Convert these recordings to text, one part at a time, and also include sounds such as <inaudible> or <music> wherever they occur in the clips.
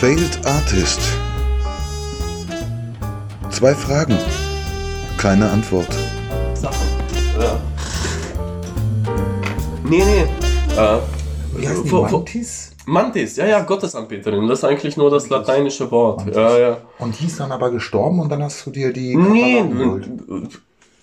Failed Artist. Zwei Fragen. Keine Antwort. Sachen. Ja. Nee, nee. Äh, Wie heißt die Mantis? Mantis, ja, ja, Gottesanbeterin. Das ist eigentlich nur das lateinische Wort. Mantis. Ja, ja. Und die ist dann aber gestorben und dann hast du dir die Nee, geholt.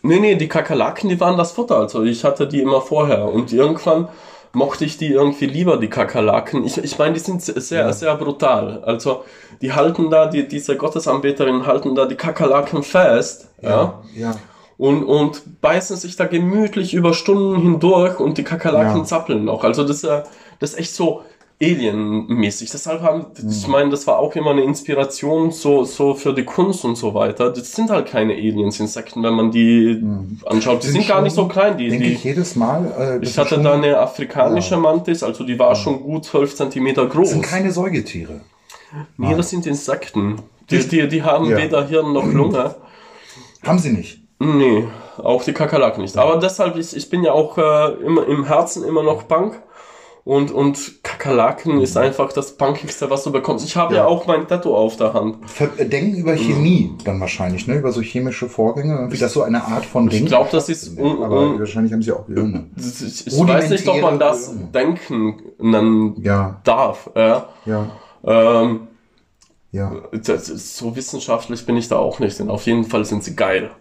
nee, nee, die Kakerlaken, die waren das Futter. Also ich hatte die immer vorher. Und irgendwann mochte ich die irgendwie lieber, die Kakerlaken. Ich, ich meine, die sind sehr, sehr brutal. Also die halten da, die, diese Gottesanbeterinnen halten da die Kakerlaken fest. Ja. ja. Und, und beißen sich da gemütlich über Stunden hindurch und die Kakerlaken Ja. zappeln noch. Also das, ist, äh, das ist echt so Alien-mäßig. Deshalb haben, Mhm. ich meine, das war auch immer eine Inspiration so, so für die Kunst und so weiter. Das sind halt keine Aliens, Insekten, wenn man die anschaut. Die. Sind sind gar nicht so klein. Die, Denke die, ich jedes Mal. Äh, ich hatte da eine afrikanische Mantis, also die war schon gut 12 Zentimeter groß. Das sind keine Säugetiere. nee, das sind Insekten. Die, die, die haben Ja. weder Hirn noch Lunge. <clears throat> Haben sie nicht. Nee, auch die Kakerlaken nicht. Aber deshalb, ich, ich bin ja auch äh, immer im Herzen immer noch Punk. Und, und Kakerlaken ist einfach das Punkigste, was du bekommst. Ich habe ja. Ja. auch mein Tattoo auf der Hand. Äh, denken über Chemie dann wahrscheinlich, ne? Über so chemische Vorgänge. Irgendwie das so eine Art von Ding. Ich glaube, das ist. Aber wahrscheinlich haben sie auch Gehirne. ich ich weiß nicht, ob man das Rudimentäre- denken nennen Ja, darf. Ja. ja, Ähm, ja. so wissenschaftlich bin ich da auch nicht. Denn auf jeden Fall sind sie geil.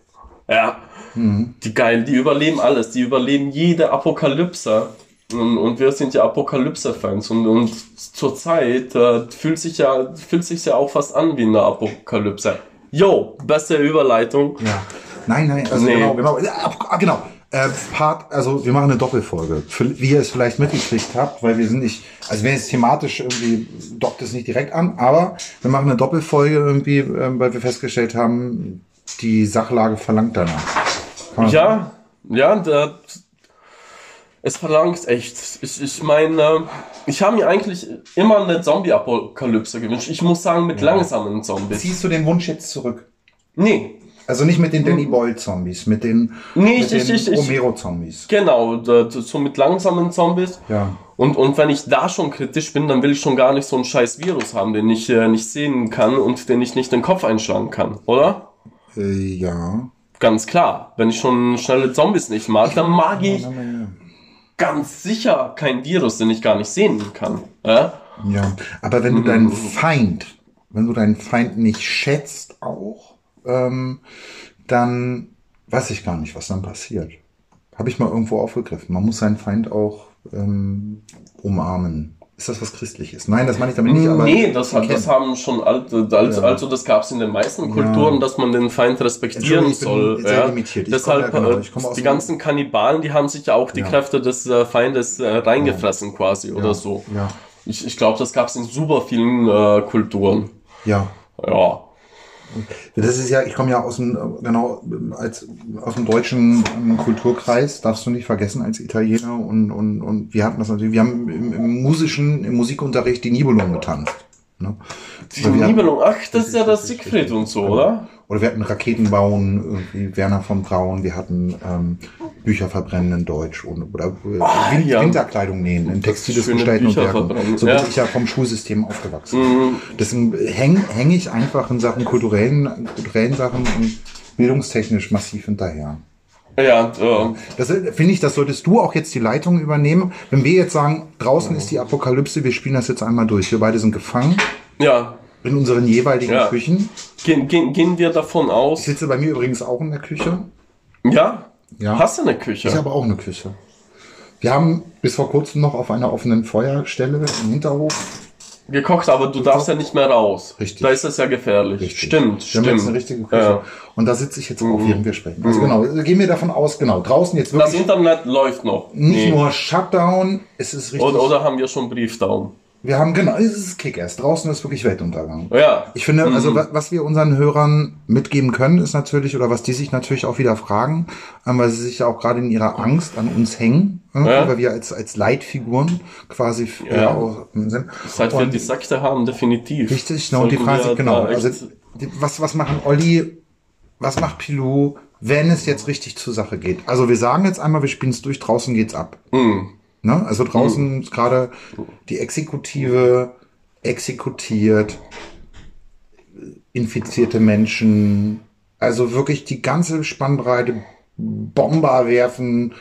Ja. Die geil, die überleben alles. Die überleben jede Apokalypse. Und, und wir sind ja Apokalypse-Fans. Und, und zurzeit äh, fühlt sich ja fühlt sich ja auch fast an wie eine Apokalypse. Yo, beste Überleitung. Ja. Nein, nein, also Nee. genau, genau. Ah, genau. Äh, Part, also wir machen eine Doppelfolge. Für, wie ihr es vielleicht mitgekriegt habt, weil wir sind nicht, also wenn es thematisch irgendwie dockt es nicht direkt an, aber wir machen eine Doppelfolge irgendwie, ähm, weil wir festgestellt haben, die Sachlage verlangt danach. Ja, ja, der, es verlangt echt. Ich, ich meine, ich habe mir eigentlich immer eine Zombie-Apokalypse gewünscht. Ich muss sagen, mit langsamen Zombies. Ziehst du den Wunsch jetzt zurück? Nee, Also nicht mit den Danny Boyle Zombies, mit den, Nee, mit ich- den ich- ich- Romero Zombies. genau, so mit langsamen Zombies. Ja. Und, und wenn ich da schon kritisch bin, dann will ich schon gar nicht so einen scheiß Virus haben, den ich äh, nicht sehen kann und den ich nicht den Kopf einschlagen kann, oder? Äh, ja. Ganz klar. Wenn ich schon schnelle Zombies nicht mag, dann mag ich Ja, ja. Ganz sicher kein Virus, den ich gar nicht sehen kann. Ja? Ja, aber wenn du deinen Feind, wenn du deinen Feind nicht schätzt auch, ähm, dann weiß ich gar nicht, was dann passiert. Habe ich mal irgendwo aufgegriffen. Man muss seinen Feind auch ähm, umarmen. Ist das was Christliches? Nein, das meine ich damit nicht. Aber nee, das, hat, das haben schon alte, also, Ja. also das gab es in den meisten Kulturen, Ja. dass man den Feind respektieren ich soll. sehr ja. limitiert. Ich Deshalb, genau, äh, aus die ganzen Kannibalen, die haben sich ja auch die. Kräfte des äh, Feindes äh, reingefressen quasi oder so. Ja, Ich, ich glaube, das gab es in super vielen äh, Kulturen. ja. Ja. Das ist ja, ich komme ja aus dem, genau, als, aus dem deutschen Kulturkreis, darfst du nicht vergessen, als Italiener und, und, und wir hatten das natürlich, wir haben im, im musischen, im Musikunterricht die Nibelung getanzt. Ne? Die Nibelung, ach, das ist ja das Siegfried und so, oder? Oder wir hatten Raketen bauen, irgendwie Werner von Braun, wir hatten ähm, Bücher verbrennen in Deutsch und, oder äh, Win ja. Winterkleidung nähen, in textiles Gestalten und Werken. So ja. bin ich ja vom Schulsystem aufgewachsen. Mhm. Deswegen hänge häng ich einfach in Sachen kulturellen, kulturellen Sachen und bildungstechnisch massiv hinterher. Ja, äh, Das finde ich, das solltest du auch jetzt die Leitung übernehmen. Wenn wir jetzt sagen, draußen ist die Apokalypse, wir spielen das jetzt einmal durch. Wir beide sind gefangen ja. In unseren jeweiligen Ja. Küchen. Gehen, gehen, gehen wir davon Ich aus. sitze bei mir übrigens auch in der Küche. Ja? Ja. Hast du eine Küche? Ich habe auch eine Küche. Wir haben bis vor kurzem noch auf einer offenen Feuerstelle im Hinterhof. gekocht, aber du darfst ja nicht mehr raus. Richtig. Da ist das ja gefährlich. Richtig. Stimmt, Wir haben stimmt. jetzt eine richtige Küche. Ja. Und da sitze ich jetzt auch, während wir sprechen. Also genau, gehen wir davon aus, genau, draußen jetzt Das wirklich Internet läuft noch. nicht nur Shutdown, es ist richtig. Oder, oder haben wir schon Briefdown? Wir haben, genau, es ist Kick-Ass. Draußen ist wirklich Weltuntergang. Ja. Ich finde, Mhm. also wa- was wir unseren Hörern mitgeben können, ist natürlich, oder was die sich natürlich auch wieder fragen, ähm, weil sie sich ja auch gerade in ihrer Angst an uns hängen, irgendwie, Ja. weil wir als, als Leitfiguren quasi Ja. auch sind. Seit wir die Sekte haben, definitiv. Richtig, ne, und die Frage, genau, also was, was machen Olli, was macht Pilou, wenn es jetzt richtig zur Sache geht? Also wir sagen jetzt einmal, wir spielen es durch, draußen geht's ab. Hm. Ne? Also draußen ist gerade die Exekutive exekutiert, infizierte Menschen, also wirklich die ganze Spannbreite, Bomber werfen,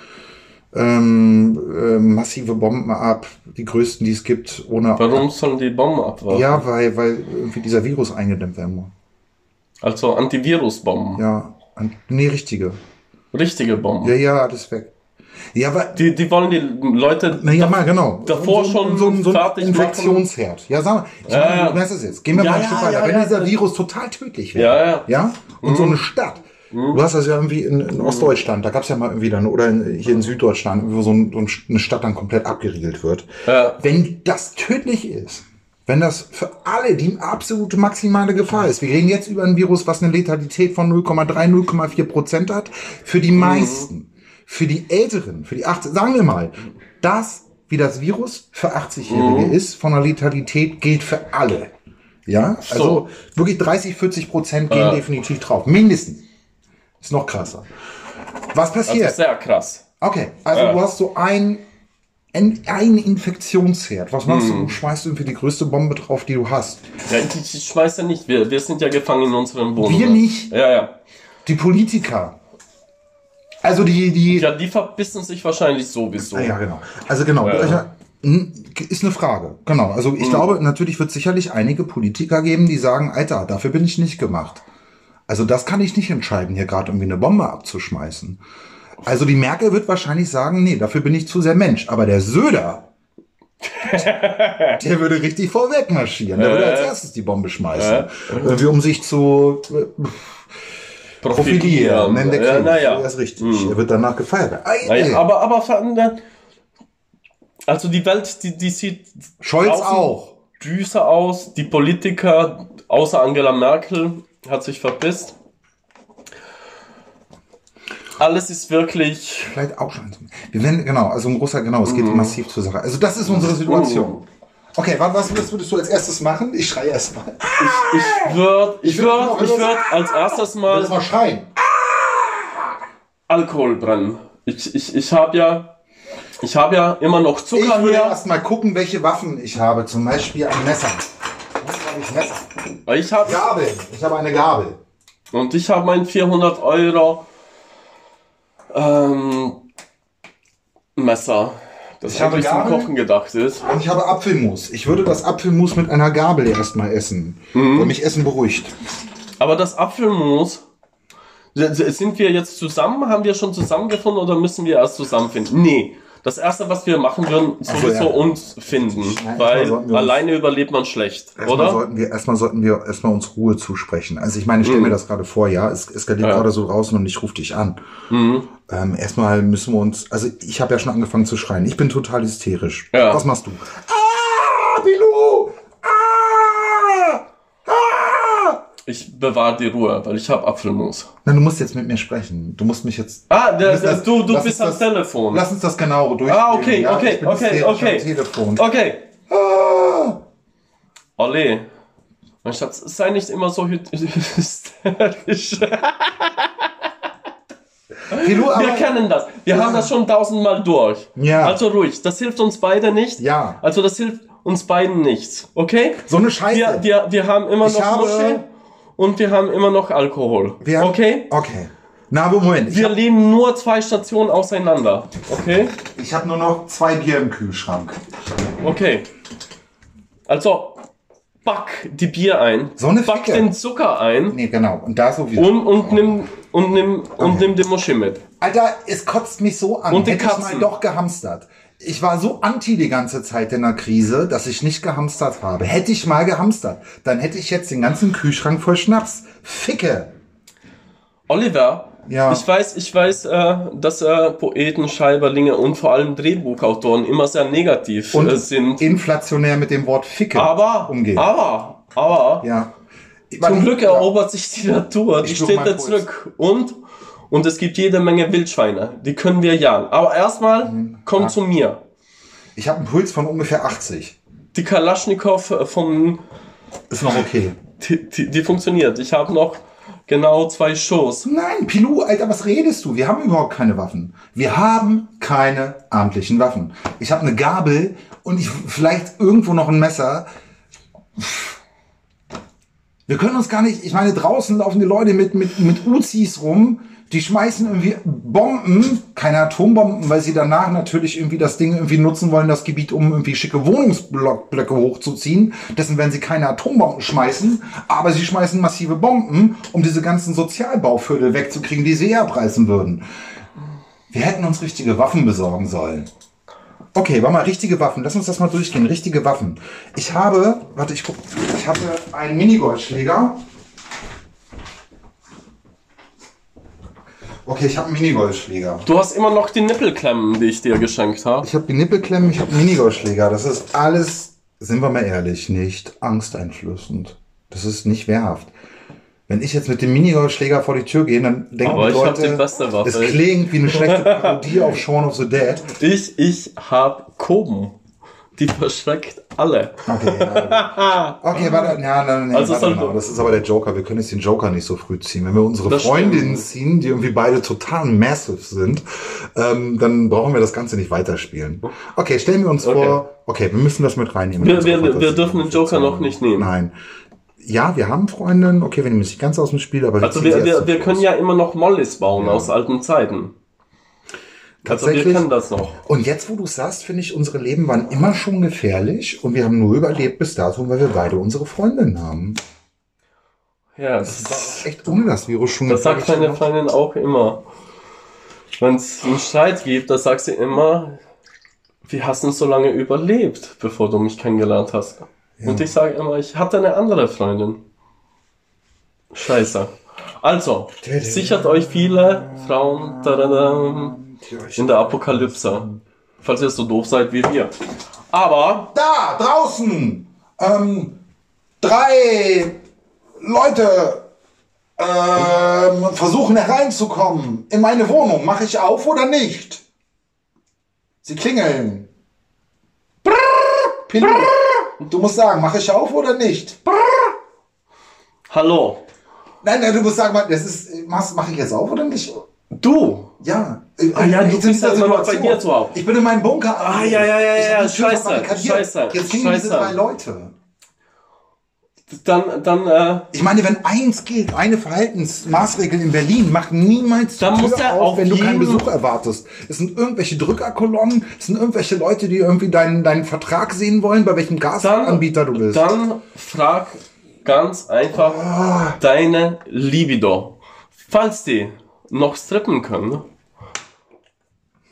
ähm, äh, massive Bomben ab, die größten, die es gibt, ohne. Warum sollen die Bomben abwerfen? Ja, weil, weil irgendwie dieser Virus eingedämmt werden muss. Also Antivirusbomben. Ja, an- nee, richtige. Richtige Bomben. Ja, ja, alles weg. Ja, aber Die, die wollen die Leute. Na ja, mal genau. davor schon so, ein- so ein Infektionsherd. Ja, sag mal, ich Ja, meine, du weißt es jetzt. Gehen wir Ja, mal ein Stück weiter. ja, Wenn dieser. Virus total tödlich wäre, Ja, ja. ja, und so eine Stadt. Du hast das ja irgendwie in, in Ostdeutschland, da gab es ja mal irgendwie dann, oder in, hier in Süddeutschland, wo so, ein, so eine Stadt dann komplett abgeriegelt wird. Ja. Wenn das tödlich ist, wenn das für alle die absolute maximale Gefahr ist, wir reden jetzt über ein Virus, was eine Letalität von 0,3, 0,4 Prozent hat, für die meisten, für die Älteren, für die 18, sagen wir mal, das, wie das Virus für 80-Jährige ist, von der Letalität gilt für alle. Ja, also wirklich 30, 40 Prozent gehen Ja. definitiv drauf. Mindestens. Ist noch krasser. Was Das passiert? ist sehr krass. Okay, also Ja. du hast so ein, ein, ein Infektionsherd. Was machst du? Du schmeißt irgendwie die größte Bombe drauf, die du hast. Ja, ich, ich weiß ja nicht, wir, wir sind ja gefangen in unseren Wohnungen. Wir nicht. Ja, ja. Die Politiker. Also die, die. Ja, die verbissen sich wahrscheinlich sowieso. Ja, genau. Also genau. Also, hm, Ist eine Frage. Genau. Also ich glaube, natürlich wird sicherlich einige Politiker geben, die sagen, Alter, dafür bin ich nicht gemacht. Also das kann ich nicht entscheiden, hier gerade irgendwie eine Bombe abzuschmeißen. Also die Merkel wird wahrscheinlich sagen, nee, dafür bin ich zu sehr Mensch. Aber der Söder, <laughs> der würde richtig vorweg marschieren. Der würde als erstes die Bombe schmeißen. Irgendwie um sich zu profilieren. Nennt der Ja, naja. Das ist richtig. Er wird danach gefeiert. Ei, Naja, aber, aber also die Welt, die, die sieht Scholz auch. düster aus. Die Politiker, außer Angela Merkel, hat sich verpisst. Alles ist wirklich. Vielleicht auch schon. Wir werden, genau, also ein großer, genau, es geht Mhm. massiv zur Sache. Also das ist unsere Situation. Okay, wa- was, würdest du als erstes machen? Ich schreie erst mal. Ich würde, ich würd würde, ich würde als erstes Ich mal mal schreien. Alkohol brennen. Ich, ich, ich habe ja, ich habe ja immer noch Ich Zucker würde hier. erst mal gucken, welche Waffen ich habe. Zum Beispiel ein Messer. Ich? Messer. Ich habe Gabel. Ich habe eine Gabel. und ich habe mein 400 Euro ähm, Messer, das Ich habe eigentlich zum Gabel. Kochen gedacht ist. Und ich habe Apfelmus. Ich würde das Apfelmus mit einer Gabel erstmal essen. Mhm. Weil mich Essen beruhigt. Aber das Apfelmus, sind wir jetzt zusammen? Haben wir schon zusammengefunden oder müssen wir erst zusammenfinden? Nee. Das erste, was wir machen würden, so, sowieso ja. uns finden, Nein, weil uns- alleine überlebt man schlecht, Erstmal oder? sollten wir, erstmal sollten wir erstmal uns Ruhe zusprechen. Also ich meine, ich stelle mir das gerade vor, ja, es eskaliert Ja. gerade so draußen und ich rufe dich an. Ähm, erstmal müssen wir uns, also ich habe ja schon angefangen zu schreien. Ich bin total hysterisch. Ja. Was machst du? Ah, Bilou! Ah! Ah! Ich bewahre die Ruhe, weil ich habe Apfelmus. Nein, du musst jetzt mit mir sprechen. Du musst mich jetzt. Ah, Lass der, das- du, du bist am das- Telefon. Lass uns das genauer durchgehen. Ah, okay, ja? okay, ich bin okay, okay. Am Telefon. Okay. Ah! Olli, mein Schatz, sei nicht immer so hy- <laughs> hysterisch. Aber, Wir kennen das. Wir haben das schon tausendmal durch. Ja. Also ruhig. Das hilft uns beide nicht. Ja. Also das hilft uns beiden nichts. Okay? so eine Scheiße. Wir, wir, wir haben immer Ich noch habe- Muschi und wir haben immer noch Alkohol. Wir haben- okay? Okay. Na, aber Moment. Ich Wir habe leben nur zwei Stationen auseinander. Okay? hab nur noch zwei Bier im Kühlschrank. Okay. Also, back die Bier ein. So eine Back Ficke. den Zucker ein. Nee, genau. Und da sowieso. Und, und nimm, und nimm, und Okay. nimm den Muschi mit. Alter, es kotzt mich so an. Und die Hätte ich Katzen. mal doch gehamstert. Ich war so anti die ganze Zeit in der Krise, dass ich nicht gehamstert habe. Hätte ich mal gehamstert, dann hätte ich jetzt den ganzen Kühlschrank voll Schnaps. Ficke. Oliver, Ja. ich weiß, ich weiß, äh, dass äh, Poeten, Schreiberlinge und vor allem Drehbuchautoren immer sehr negativ Und äh, sind. inflationär mit dem Wort Ficke Aber, umgehen. aber, aber, ja. zum Glück erobert sich die Natur, die steht da zurück. Und, und es gibt jede Menge Wildschweine, die können wir jagen. Aber erstmal, Mhm. komm zu mir. Ich habe einen Puls von ungefähr 80. Die Kalaschnikow vom, Ist noch okay. die, die, die funktioniert. Ich habe noch genau zwei Shows. Nein, Pilou, Alter, was redest du? Wir haben überhaupt keine Waffen. Wir haben keine amtlichen Waffen. Ich habe eine Gabel und ich vielleicht irgendwo noch ein Messer. Wir können uns gar nicht, ich meine, draußen laufen die Leute mit, mit, mit Uzis rum, die schmeißen irgendwie Bomben, keine Atombomben, weil sie danach natürlich irgendwie das Ding irgendwie nutzen wollen, das Gebiet, um irgendwie schicke Wohnungsblöcke hochzuziehen. Dessen werden sie keine Atombomben schmeißen, aber sie schmeißen massive Bomben, um diese ganzen Sozialbauviertel wegzukriegen, die sie preisen würden. Wir hätten uns richtige Waffen besorgen sollen. Okay, warte mal, richtige Waffen. Lass uns das mal durchgehen. Richtige Waffen. Ich habe, warte, ich guck, ich habe einen Minigolfschläger. Okay, ich habe einen Minigolfschläger. Du hast immer noch die Nippelklemmen, die ich dir geschenkt habe. Ich habe die Nippelklemmen, ich habe einen Minigolfschläger. Das ist alles, sind wir mal ehrlich, nicht angsteinflößend. Das ist nicht wehrhaft. Wenn ich jetzt mit dem Minigolfschläger vor die Tür gehe, dann denken Aber die ich hab Leute, die beste Waffe. es klingt wie eine schlechte Parodie auf Shaun of the Dead. Ich, ich hab Koben. Die verschreckt alle. Okay, ja. <laughs> okay warte, ja, nein, nein, Also warte mal. Das ist aber der Joker. Wir können jetzt den Joker nicht so früh ziehen. Wenn wir unsere Freundinnen ziehen, die irgendwie beide total massive sind, ähm, dann brauchen wir das Ganze nicht weiterspielen. Okay, stellen wir uns Okay. vor, okay, wir müssen das mit reinnehmen. Wir- wir- wir Fantasie. dürfen den Joker noch nicht nehmen. Nein. Ja, wir haben Freundinnen, okay, wir nehmen es nicht ganz aus dem Spiel, aber Also wir, erst wir, wir Schluss. können ja immer noch Mollys bauen aus alten Zeiten. Also wir Tatsächlich. kennen das noch. Und jetzt, wo du sagst, finde ich, unsere Leben waren immer schon gefährlich und wir haben nur überlebt bis dato, weil wir beide unsere Freundinnen haben. Ja, das, Das ist echt ohne das Virus schon das sagt meine. Freundin auch immer. Wenn es einen Streit gibt, da sagt sie immer, wie hast du so lange überlebt, bevor du mich kennengelernt hast? Und ich sage immer, ich hatte eine andere Freundin. Scheiße. Also, sichert euch viele Frauen tadadam, in der Apokalypse. Falls ihr so doof seid wie wir. Aber, Da, draußen! Ähm, drei Leute ähm, versuchen hereinzukommen in meine Wohnung. Mache ich auf oder nicht? Sie klingeln. Brrr, Pino, du musst sagen, mache ich auf oder nicht? hallo, Nein, nein, du musst sagen, das ist, machst- mache ich jetzt auf oder nicht? Du! Ja. Ah ja, du Jetzt in bist ja immer noch bei dir zu Hause. Ich bin in meinem Bunker. Ah, ja, ja, ja, Ich ja, Tür scheiße, scheiße, Jetzt klingen diese drei Leute. Dann, dann, äh, Ich meine, wenn eins gilt, eine Verhaltensmaßregel in Berlin, mach niemals die Dann Tür muss er auf, auf wenn du keinen Besuch erwartest. Es sind irgendwelche Drückerkolonnen, es sind irgendwelche Leute, die irgendwie deinen, deinen Vertrag sehen wollen, bei welchem Gasanbieter du bist. dann frag ganz einfach Ah. deine Libido. Falls die noch strippen können,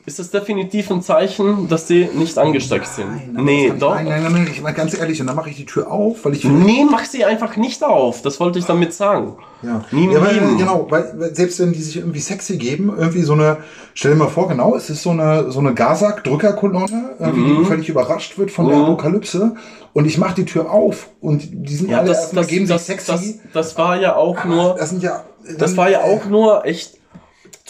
ist es definitiv ein Zeichen, dass die nicht angesteckt sind. nee, Das kann ich- doch. Nein, nein, nein, nein, ich meine ganz ehrlich, und dann mache ich die Tür auf, weil ich Nee, mach sie einfach nicht auf. Das wollte ich damit sagen. Ja, Nie ja weil, genau, weil, selbst wenn die sich irgendwie sexy geben, irgendwie so eine, stell dir mal vor, genau, es ist so eine, so eine Gazak-Drückerkolonne, Mhm. die völlig überrascht wird von der Apokalypse und ich mache die Tür auf und die sind Ja, alle das, erstmal das, geben das, sich das, sexy. das war ja auch nur, das sind ja, das war ja auch nur echt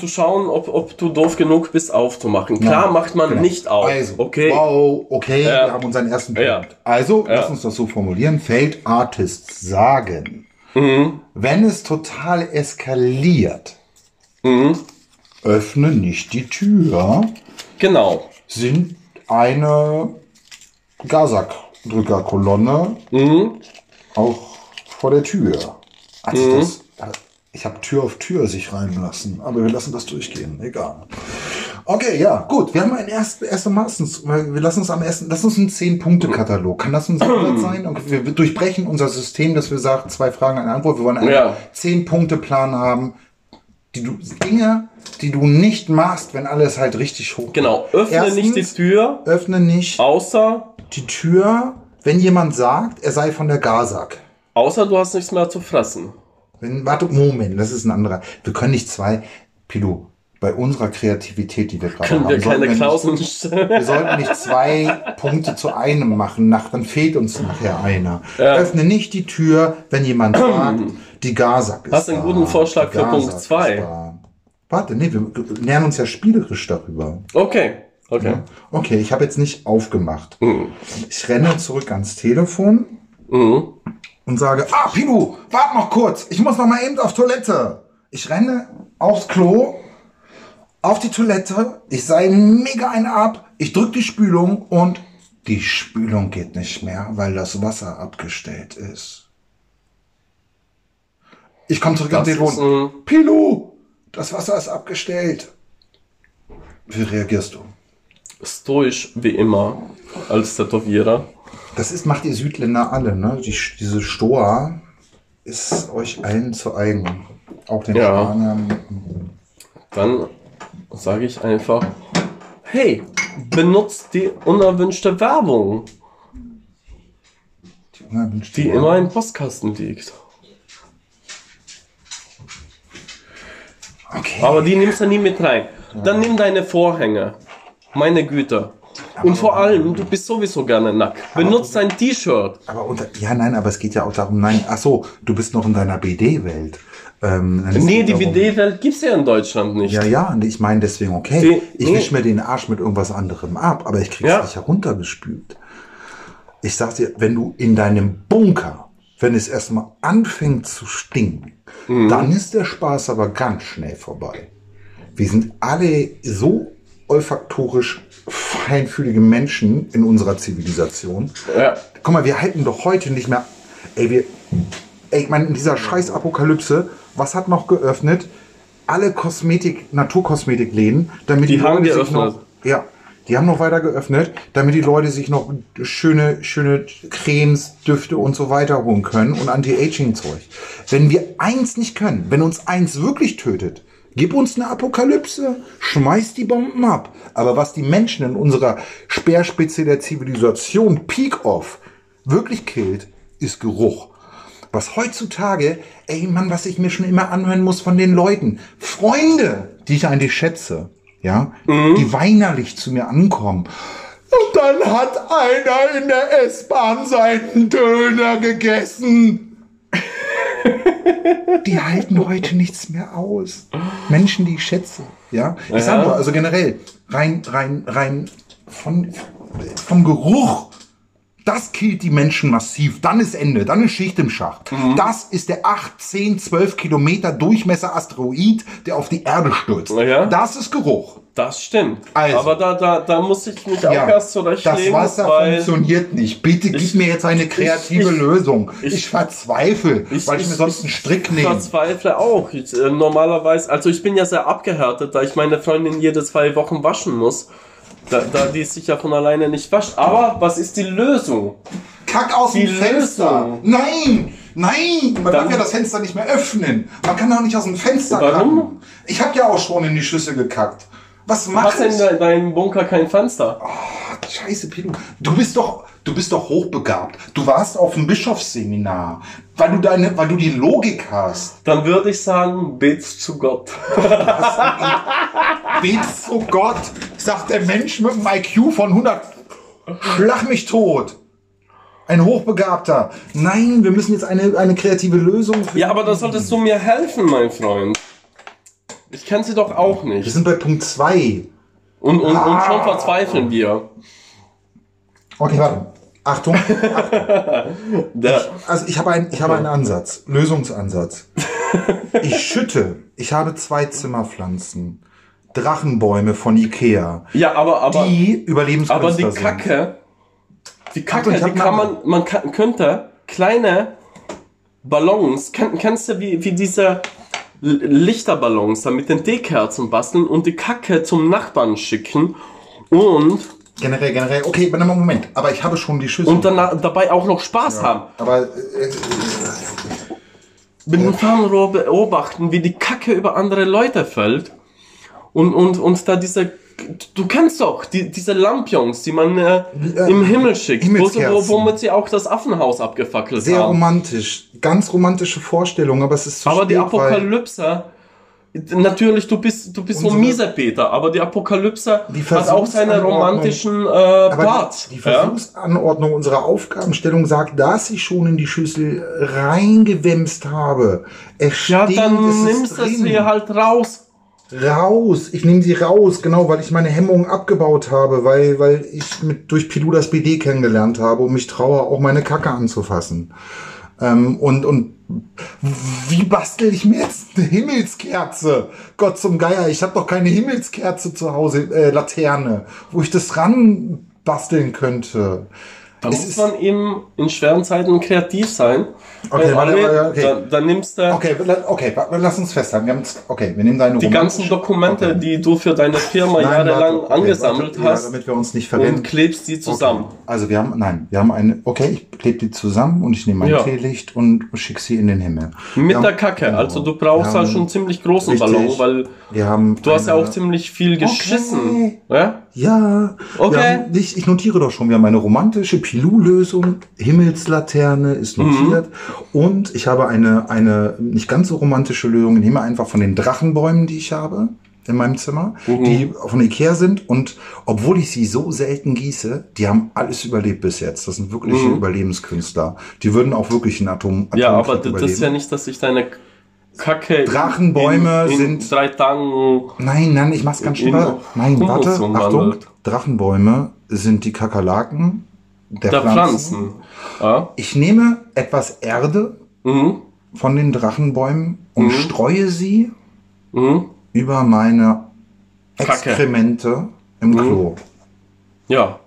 zu schauen, ob, ob du doof genug bist, aufzumachen. Klar macht man Genau. nicht auf. Also, okay. Wow, okay, Ja. wir haben unseren ersten Punkt. Ja. Also, Ja. lass uns das so formulieren. Feld Artists sagen, Mhm. wenn es total eskaliert, Mhm. öffne nicht die Tür. Genau. sind eine Gazak-Drückerkolonne Mhm. auch vor der Tür. Als ich das, ich habe Tür auf Tür sich reinlassen, aber wir lassen das durchgehen, egal. Okay, ja, gut. Wir haben ein erst, erste Maßens, wir lassen uns am ersten, lass uns einen Zehn-Punkte-Katalog. Kann das unser Ansatz <clears throat> sein? Und wir durchbrechen unser System, dass wir sagen, zwei Fragen, eine Antwort. Wir wollen einen Ja. Zehn-Punkte-Plan haben. Die du, Dinge, die du nicht machst, wenn alles halt richtig hoch Genau. Öffne Erstens- nicht die Tür, Öffne nicht außer, die Tür, wenn jemand sagt, er sei von der Gazak. außer du hast nichts mehr zu fressen. Wenn, warte, Moment, das ist ein anderer. Wir können nicht zwei, Pilu, bei unserer Kreativität, die wir gerade haben, wir sollten keine wir nicht, <laughs> wir sollten nicht zwei Punkte zu einem machen, nach, dann fehlt uns nachher einer. Ja. Öffne nicht die Tür, wenn jemand <clears throat> sagt, die Gazak ist Hast einen da, guten Vorschlag für Punkt zwei. Warte, nee, wir lernen uns ja spielerisch darüber. Okay. Okay. Okay, ich habe jetzt nicht aufgemacht. Mhm. Ich renne zurück ans Telefon Mhm. Und sage, ah, Pilu, warte noch kurz, ich muss noch mal eben auf Toilette. Ich renne aufs Klo, auf die Toilette, ich sei mega ein ab, ich drück die Spülung und Die Spülung geht nicht mehr, weil das Wasser abgestellt ist. Ich komme zurück Das Telefon. ist ein- Pilu, das Wasser ist abgestellt. Wie reagierst du? Stoisch wie immer als Tätowierer. Das ist, macht ihr Südländer alle, ne? Die, diese Stoa ist euch allen zu eigen. Auch den Ja. Spaniern. Dann sage ich einfach, hey, benutzt die unerwünschte Werbung, Die unerwünschte die Werbung. immer im Postkasten liegt. Okay. Aber die nimmst du nie mit rein. Dann nimm deine Vorhänge. Meine Güte. Und vor allem, du bist sowieso gerne nackt. Benutzt dein T-Shirt. Aber unter, ja, nein, aber es geht ja auch darum, nein, ach so, du bist noch in deiner BD-Welt. Ähm, es Nee, die BD-Welt gibt's ja in Deutschland nicht. Ja, ja, und ich meine deswegen, okay, Die- ich nee. wisch mir den Arsch mit irgendwas anderem ab, aber ich krieg's Ja. nicht heruntergespült. Ich sag dir, wenn du in deinem Bunker, wenn es erstmal anfängt zu stinken, Mhm. dann ist der Spaß aber ganz schnell vorbei. Wir sind alle so olfaktorisch feinfühlige Menschen in unserer Zivilisation. Ja. Guck mal, wir halten doch heute nicht mehr. Ey, wir. Ey, ich meine, in dieser scheiß Apokalypse, was hat noch geöffnet? Alle Kosmetik, Naturkosmetikläden, damit die, Die haben Leute sich noch. Ja, die haben noch weiter geöffnet, damit die Leute sich noch schöne, schöne Cremes, Düfte und so weiter holen können und Anti-Aging-Zeug. Wenn wir eins nicht können, wenn uns eins wirklich tötet, gib uns eine Apokalypse, schmeiß die Bomben ab. Aber was die Menschen in unserer Speerspitze der Zivilisation, Peak Off, wirklich killt, ist Geruch. Was heutzutage, ey Mann, was ich mir schon immer anhören muss von den Leuten, Freunde, die ich eigentlich schätze, ja, die weinerlich zu mir ankommen. Und dann hat einer in der S-Bahn seinen Döner gegessen. Die halten heute nichts mehr aus. Menschen, die ich schätze, ja. Ich Ja. sag nur, also generell, rein, rein, rein von, vom Geruch das killt die Menschen massiv. Dann ist Ende. Dann ist Schicht im Schacht. Mhm. Das ist der 8, 10, 12 Kilometer Durchmesser Asteroid, der auf die Erde stürzt. Ja. Das ist Geruch. Das stimmt. Also. Aber da, da, da muss ich mich auch Ja, erst das zurechtlegen, Wasser weil funktioniert nicht. Bitte gib Ich- mir jetzt eine kreative ich- Lösung. Ich, ich- verzweifle, weil ich, mir sonst einen Strick nehme. verzweifle auch. Ich, äh, normalerweise, also ich bin ja sehr abgehärtet, da ich meine Freundin jede zwei Wochen waschen muss. Da, da die sich ja von alleine nicht wascht. Aber was ist die Lösung? Kack aus Die dem Fenster. Lösung. Nein, nein, man Dann- darf ja das Fenster nicht mehr öffnen. Man kann doch nicht aus dem Fenster Warum? kacken. Ich habe ja auch schon in die Schüssel gekackt. Was Hast macht du in de- deinem Bunker kein Fenster? Scheiße, Pilu. Du bist doch, du bist doch hochbegabt. Du warst auf dem Bischofsseminar, weil du deine, weil du die Logik hast. Dann würde ich sagen, bet's zu Gott. <laughs> Betst zu Gott, sagt der Mensch mit einem IQ von 100. Schlag mich tot. Ein Hochbegabter. Nein, wir müssen jetzt eine, eine kreative Lösung finden. Ja, aber da solltest du mir helfen, mein Freund. Ich kann sie doch auch Wir nicht. sind bei Punkt 2. Und, und, und Ah. schon verzweifeln wir. Okay, warte. Achtung. <laughs> Der, Also ich habe, ein, ich habe einen Ansatz. Lösungsansatz. Ich schütte. Ich habe zwei Zimmerpflanzen. Drachenbäume von Ikea. ja, aber, aber, die Überlebenskünstler aber die sind. Kacke, die Kacke, Achtung, ich die kann man, man kann, könnte kleine Ballons, kenn, kennst du wie, wie diese Lichterballons da mit den Teekerzen basteln und die Kacke zum Nachbarn schicken und, Generell, generell. Okay, warte mal, Moment. Aber ich habe schon die Schüssel. und danach, dabei auch noch Spaß haben. aber äh, mit dem Fernrohr beobachten, wie die Kacke über andere Leute fällt. Und, und, und da diese, du kennst doch, die, diese Lampions, die man äh, im Himmel schickt, wo, womit sie auch das Affenhaus abgefackelt sehr haben. romantisch. Ganz romantische Vorstellung, aber es ist zu Aber die spät, weil- Apokalypse, natürlich, du bist, du bist so Unsere- Miesepeter, aber die Apokalypse Die hat auch seine romantischen äh, Parts. die, die ja? Versuchsanordnung unserer Aufgabenstellung sagt, dass ich schon in die Schüssel reingewemst habe. Es ja, steht, dann es nimmst du sie halt raus. Raus, ich nehme sie raus, genau, weil ich meine Hemmungen abgebaut habe, weil, weil ich mit, durch Pilou das BD kennengelernt habe und mich traue, auch meine Kacke anzufassen. Ähm, und, und wie bastel ich mir jetzt eine Himmelskerze? Gott zum Geier, ich habe doch keine Himmelskerze zu Hause, äh, Laterne, wo ich das ran basteln könnte. Da Es muss man eben in schweren Zeiten kreativ sein. Okay, warte, warte, okay. Da, dann nimmst du Okay, okay, lass uns festhalten. Wir okay, wir nehmen deine die ganzen Dokumente, Okay. die du für deine Firma Nein, jahrelang warte, angesammelt warte, ja, hast damit wir uns nicht und verrennen. klebst die zusammen. Also wir haben, nein, wir haben eine, okay, ich klebe die zusammen und ich nehme ein Ja. Teelicht und schicke sie in den Himmel. Mit haben- der Kacke. genau. Also du brauchst Wir halt schon einen ziemlich großen Richtig. Ballon, weil Wir haben du hast ja eine- auch ziemlich viel geschissen. Ja? Ja, Okay. haben, ich, ich notiere doch schon, wir haben eine romantische Pilou-Lösung, Himmelslaterne ist notiert Mhm. und ich habe eine, eine nicht ganz so romantische Lösung, ich nehme einfach von den Drachenbäumen, die ich habe in meinem Zimmer, Mhm. die von Ikea sind und obwohl ich sie so selten gieße, die haben alles überlebt bis jetzt. Das sind wirkliche Überlebenskünstler. Die würden auch wirklich einen Atom, Mhm. Ja, aber das ist ja nicht, dass ich deine Kacke Drachenbäume in, in sind- drei Tagen Nein, nein, ich mach's ganz schnell. Nein, warte, Achtung. Drachenbäume sind die Kakerlaken der, der Pflanzen. Pflanzen. Ja? Ich nehme etwas Erde Mhm. von den Drachenbäumen und Mhm. streue sie Mhm. über meine Kacke. Exkremente im Mhm. Klo. Ja,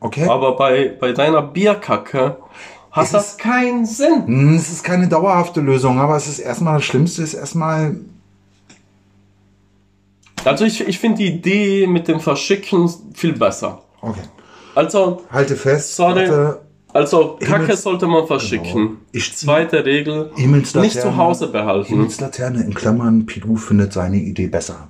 Okay? aber bei, bei deiner Bierkacke Es das ist- keinen Sinn. Hm, Es ist keine dauerhafte Lösung, aber es ist erstmal das Schlimmste ist erstmal. Also ich, ich finde die Idee mit dem Verschicken viel besser. Okay. Also, Halte fest. Sorry. Warte. also Kacke Himmels- sollte man verschicken. Genau. Ich- Zweite Regel, nicht zu Hause behalten. Himmelslaterne in Klammern, Pilou findet seine Idee besser.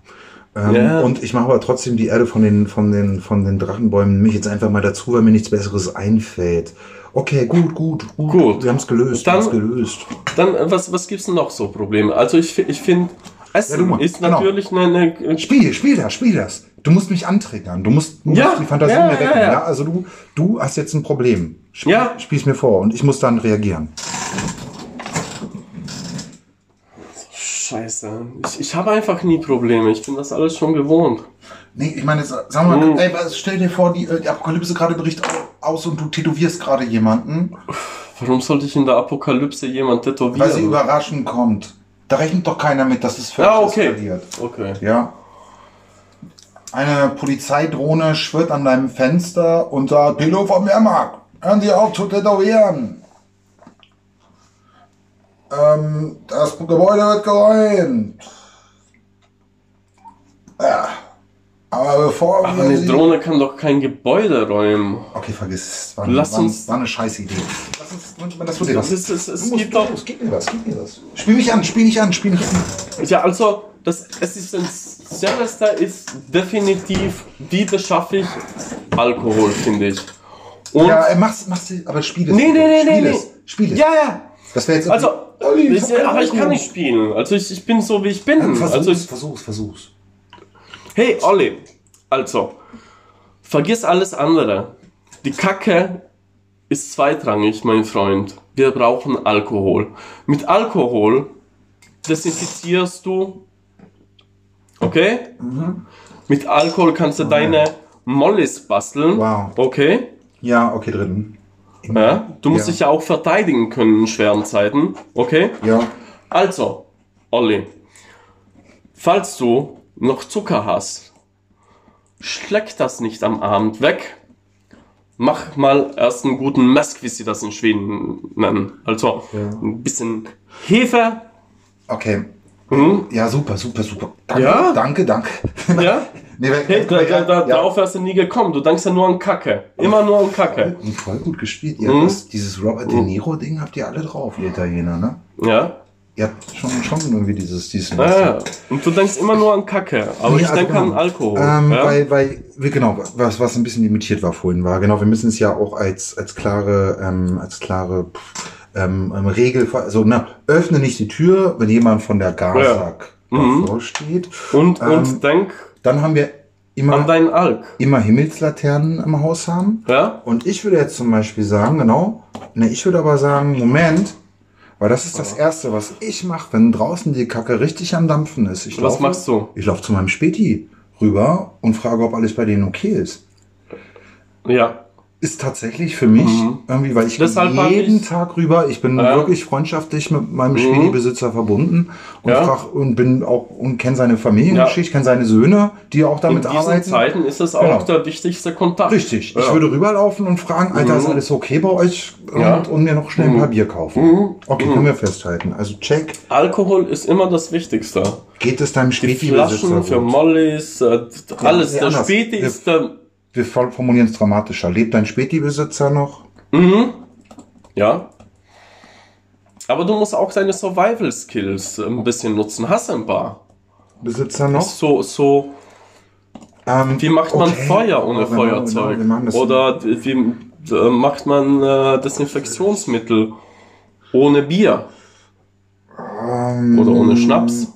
Ähm, Ja. Und ich mache aber trotzdem die Erde von den, von den, von den Drachenbäumen mich jetzt einfach mal dazu, weil mir nichts Besseres einfällt. Okay, gut, gut, gut. Gut. Wir haben es gelöst. Dann- gelöst. Dann, äh, was, was gibt's denn noch so Probleme? Also ich, ich finde, Essen Ja, ist genau. natürlich eine, eine Spiel, spiel das, spiel das. Du musst mich antriggern. Du musst, du Ja, musst die Fantasie ja, mir wecken. ja. Also du, du hast jetzt ein Problem. Spiel, Ja. Spiel's mir vor und ich muss dann reagieren. Scheiße. Ich, ich habe einfach nie Probleme. Ich bin das alles schon gewohnt. Nee, ich meine, sag mal, Mhm. ey, was, stell dir vor, die, äh, die Apokalypse gerade bricht au- aus und du tätowierst gerade jemanden, Warum sollte ich in der Apokalypse jemand tätowieren? weil sie überraschend kommt. Da rechnet doch keiner mit, dass es völlig ja, okay. eskaliert. Okay. Ja. Eine Polizeidrohne schwirrt an deinem Fenster und sagt, Pilot vom Wehrmacht, hören Sie auf zu tätowieren. Ähm, das Gebäude wird geräumt. Ja. Aber bevor Aber wir eine Drohne kann doch kein Gebäude räumen. Okay, vergiss es. War, Lass war, uns- war eine scheiß Idee. Lass uns, das tut dir was. Es, es, es gibt doch. Gib mir was, gib mir was. Spiel mich an, spiel nicht an, spiel nicht an. Ja, also das Essentiellste ist definitiv, wie beschaffe ich Alkohol, finde ich. Und Ja, äh, mach's, mach's, aber spiel es. Nee, nee, nee, spiel nee, es. nee. Spiel es. ja, ja. Das wäre jetzt Also, Olli, ich, aber ich kann nicht spielen. Also ich, ich bin so wie ich bin. Versuch's, Also ich, versuch's, versuch's. Hey Olli, also vergiss alles andere. Die Kacke ist zweitrangig, mein Freund. Wir brauchen Alkohol. Mit Alkohol desinfizierst du. Okay? Mit Alkohol kannst du deine Mollis basteln. Wow. Okay? Ja, okay, dritten. Ja? Du musst Ja. dich ja auch verteidigen können in schweren Zeiten. Okay? Ja. Also, Olli, falls du noch Zucker hast, schleck das nicht am Abend weg. Mach mal erst einen guten Mesk, wie sie das in Schweden nennen. Also Ja. ein bisschen Hefe. Okay. Hm? Ja, super, super, super. Danke, Ja? danke, danke. Ja? <laughs> nee, Hey, da, da, da, ja. Darauf wärst du nie gekommen. Du denkst ja nur an Kacke. Immer nur an Kacke. Und voll gut gespielt. Mhm. das, dieses Robert De Niro-Ding habt ihr alle drauf, ihr Italiener, ne? Ja? Ihr habt schon, schon irgendwie dieses, dieses Ja, ja. Und du denkst immer nur an Kacke. Aber Nee, ich denke genau. an Alkohol. Ähm, ja? Weil, weil, genau, was, was ein bisschen limitiert war vorhin war, genau, wir müssen es ja auch als, als klare, ähm, als klare ähm, ähm, Regel, also, na, öffne nicht die Tür, wenn jemand von der Gazak Mhm. davor steht. und, ähm, und denk Dann haben wir an immer, deinen Alk. immer Himmelslaternen im Haus haben. Ja? Und ich würde jetzt zum Beispiel sagen, genau, ne, ich würde aber sagen, Moment, weil das ist das Erste, was ich mache, wenn draußen die Kacke richtig am Dampfen ist. Ich Was laufe- machst du? Ich laufe zu meinem Späti rüber und frage, ob alles bei denen okay ist. Ja. Ist tatsächlich für mich irgendwie, weil ich Mhm. Deshalb jeden ich- Tag rüber, ich bin Ja. wirklich freundschaftlich mit meinem Mhm. Schmiedibesitzer verbunden und Ja. frag, und bin auch und kenne seine Familiengeschichte, kenne seine Söhne, die auch In damit diesen arbeiten. Zeiten ist es auch Genau. der wichtigste Kontakt. Richtig. Ich Ja. würde rüberlaufen und fragen, Alter, ist alles okay bei euch? Und, Ja. und mir noch schnell ein paar Bier kaufen. Okay, können wir festhalten. Also check, Alkohol ist immer das Wichtigste. geht es deinem Späti-Besitzer Flaschen für? Mollys, äh, alles. der. Späti ist der. Wir formulieren es dramatischer. Lebt dein Späti-Besitzer noch? Ja. Aber du musst auch deine Survival Skills ein bisschen nutzen. Hast du ein paar? Besitzer noch? So, so, Ähm, wie macht man okay. Feuer ohne Genau, Feuerzeug? Genau, Oder wie äh, macht man äh, Desinfektionsmittel ohne Bier? Ähm, Oder ohne Schnaps?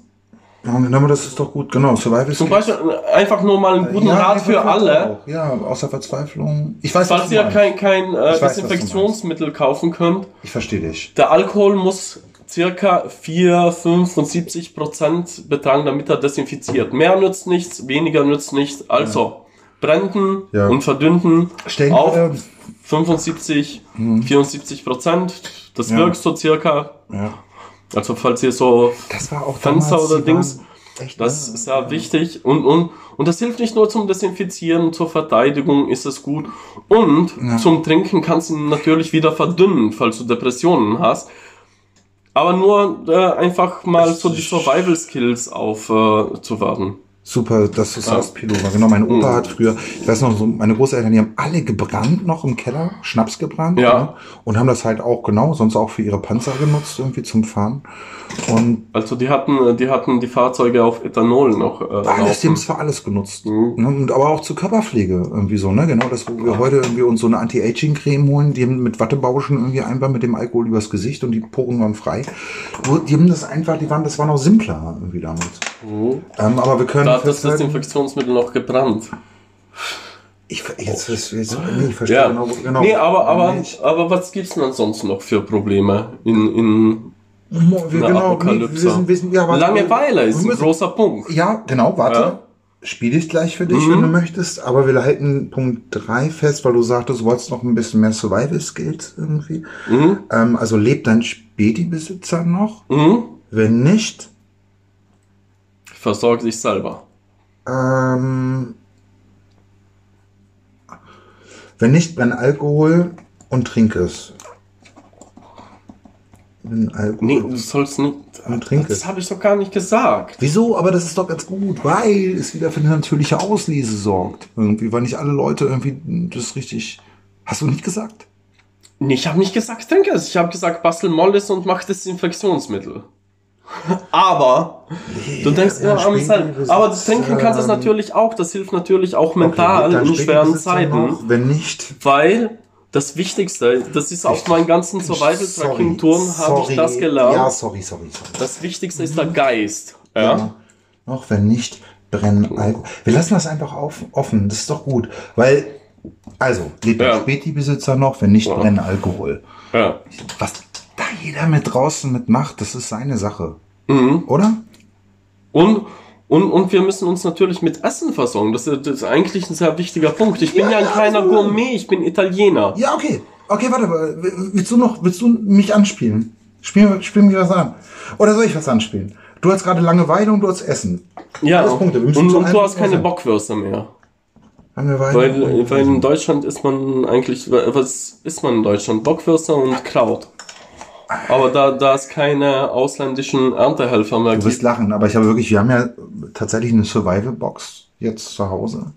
Ja, genau, das ist doch gut. Genau, Survival Zum. Beispiel äh, einfach nur mal einen guten Ja, Rat für alle. auch. Ja, außer Verzweiflung. Ich weiß, Falls ihr meinst. kein, kein äh, Desinfektionsmittel kaufen könnt, Ich verstehe dich. der Alkohol muss circa 4, 75 Prozent betragen, damit er desinfiziert. Mehr nützt nichts, weniger nützt nichts. Also brenden Ja. und verdünnen Stellen auf wir- 75, 74 Prozent. Das Ja. wirkt so circa. Ja. Also falls ihr so Das war auch Fenster damals, oder Dings, Echt, das ne? ist sehr wichtig und, und, und das hilft nicht nur zum Desinfizieren, zur Verteidigung ist es gut und zum Trinken kannst du ihn natürlich wieder verdünnen, falls du Depressionen hast. Aber nur äh, einfach mal so die Survival Skills aufzuwerten. Äh, zu werden. Super, dass du sagst, Pilova. Genau, mein Opa Mhm. hat früher, ich weiß noch, so meine Großeltern, die haben alle gebrannt noch im Keller, Schnaps gebrannt. Ja. ne? Und haben das halt auch, genau, sonst auch für ihre Panzer genutzt, irgendwie zum Fahren. Und Also die hatten, die hatten die Fahrzeuge auf Ethanol noch äh, alles, die haben es für alles genutzt. Mhm. Ne? Und aber auch zur Körperpflege irgendwie so, ne? Genau, das, wo wir heute irgendwie uns so eine Anti-Aging-Creme holen, die haben mit Wattebauschen irgendwie einfach mit dem Alkohol übers Gesicht und die Poren waren frei. Die haben das einfach, die waren, das war noch simpler irgendwie damals. Ähm, aber wir können Mhm. Da hat das Desinfektionsmittel noch gebrannt. Ich, jetzt, jetzt, jetzt nee, ich verstehe Ja. genau, genau. nee, aber, aber, Nicht. aber was gibt's denn sonst noch für Probleme in, in wir, einer genau, Apokalypse? wir sind, wir sind, ja, warte, Langeweile ist wir ein müssen- großer Punkt. Ja, genau, warte. Ja. Spiele ich gleich für dich, Mhm. wenn du möchtest. Aber wir halten Punkt 3 fest, weil du sagtest, du wolltest noch ein bisschen mehr Survival Skills irgendwie. Mhm. Ähm, also lebt dein Späti-Besitzer noch? Mhm. Wenn nicht, Versorg dich selber. ähm, wenn nicht, brenn Alkohol und trink es. Brenn Alkohol. Nee, du sollst nicht. Und trink das habe ich doch gar nicht gesagt. Wieso? Aber das ist doch ganz gut, weil es wieder für eine natürliche Auslese sorgt. Irgendwie, weil nicht alle Leute irgendwie das richtig. Hast du nicht gesagt? Nee, ich habe nicht gesagt, trinke es. Ich habe gesagt, bastel Mollis und mach Desinfektionsmittel. <laughs> Aber du denkst ja, immer selben. besitzt, Aber das Trinken kannst du es ähm, natürlich auch. Das hilft natürlich auch mental Okay, in schweren Besitzer Zeiten. noch, Wenn nicht, Weil das Wichtigste, das ist auf meinen ganzen Survival-Tracking-Touren, habe ich das gelernt. Ja, sorry, sorry, sorry. Das Wichtigste ist der Geist. Ja? Ja. Noch wenn nicht, brennen Alkohol. Wir lassen das einfach auf, offen. Das ist doch gut. Weil, also, lebt der Ja. Späti-Besitzer noch, wenn nicht, brennen Alkohol. ja. Was jeder mit draußen mitmacht, das ist seine Sache. Mhm. Oder? Und, und, und wir müssen uns natürlich mit Essen versorgen. Das ist, das ist eigentlich ein sehr wichtiger Punkt. Ich bin Ja, ja, ein ja, kleiner absolut. Gourmet, ich bin Italiener. Ja, okay. Okay, warte, aber willst du noch, willst du mich anspielen? Spiel, spiel mich was an. Oder soll ich was anspielen? Du hast gerade Langeweile und du hast Essen. Ja, Alles und, Punkte. Und, du hast keine. Bockwürste mehr. Langeweile. Weil, weil in Deutschland ist man eigentlich, was ist man in Deutschland? Bockwürste und Kraut. Aber da, da es keine ausländischen Erntehelfer mehr Du wirst gibt. lachen, aber ich habe wirklich, wir haben ja tatsächlich eine Survival-Box jetzt zu Hause.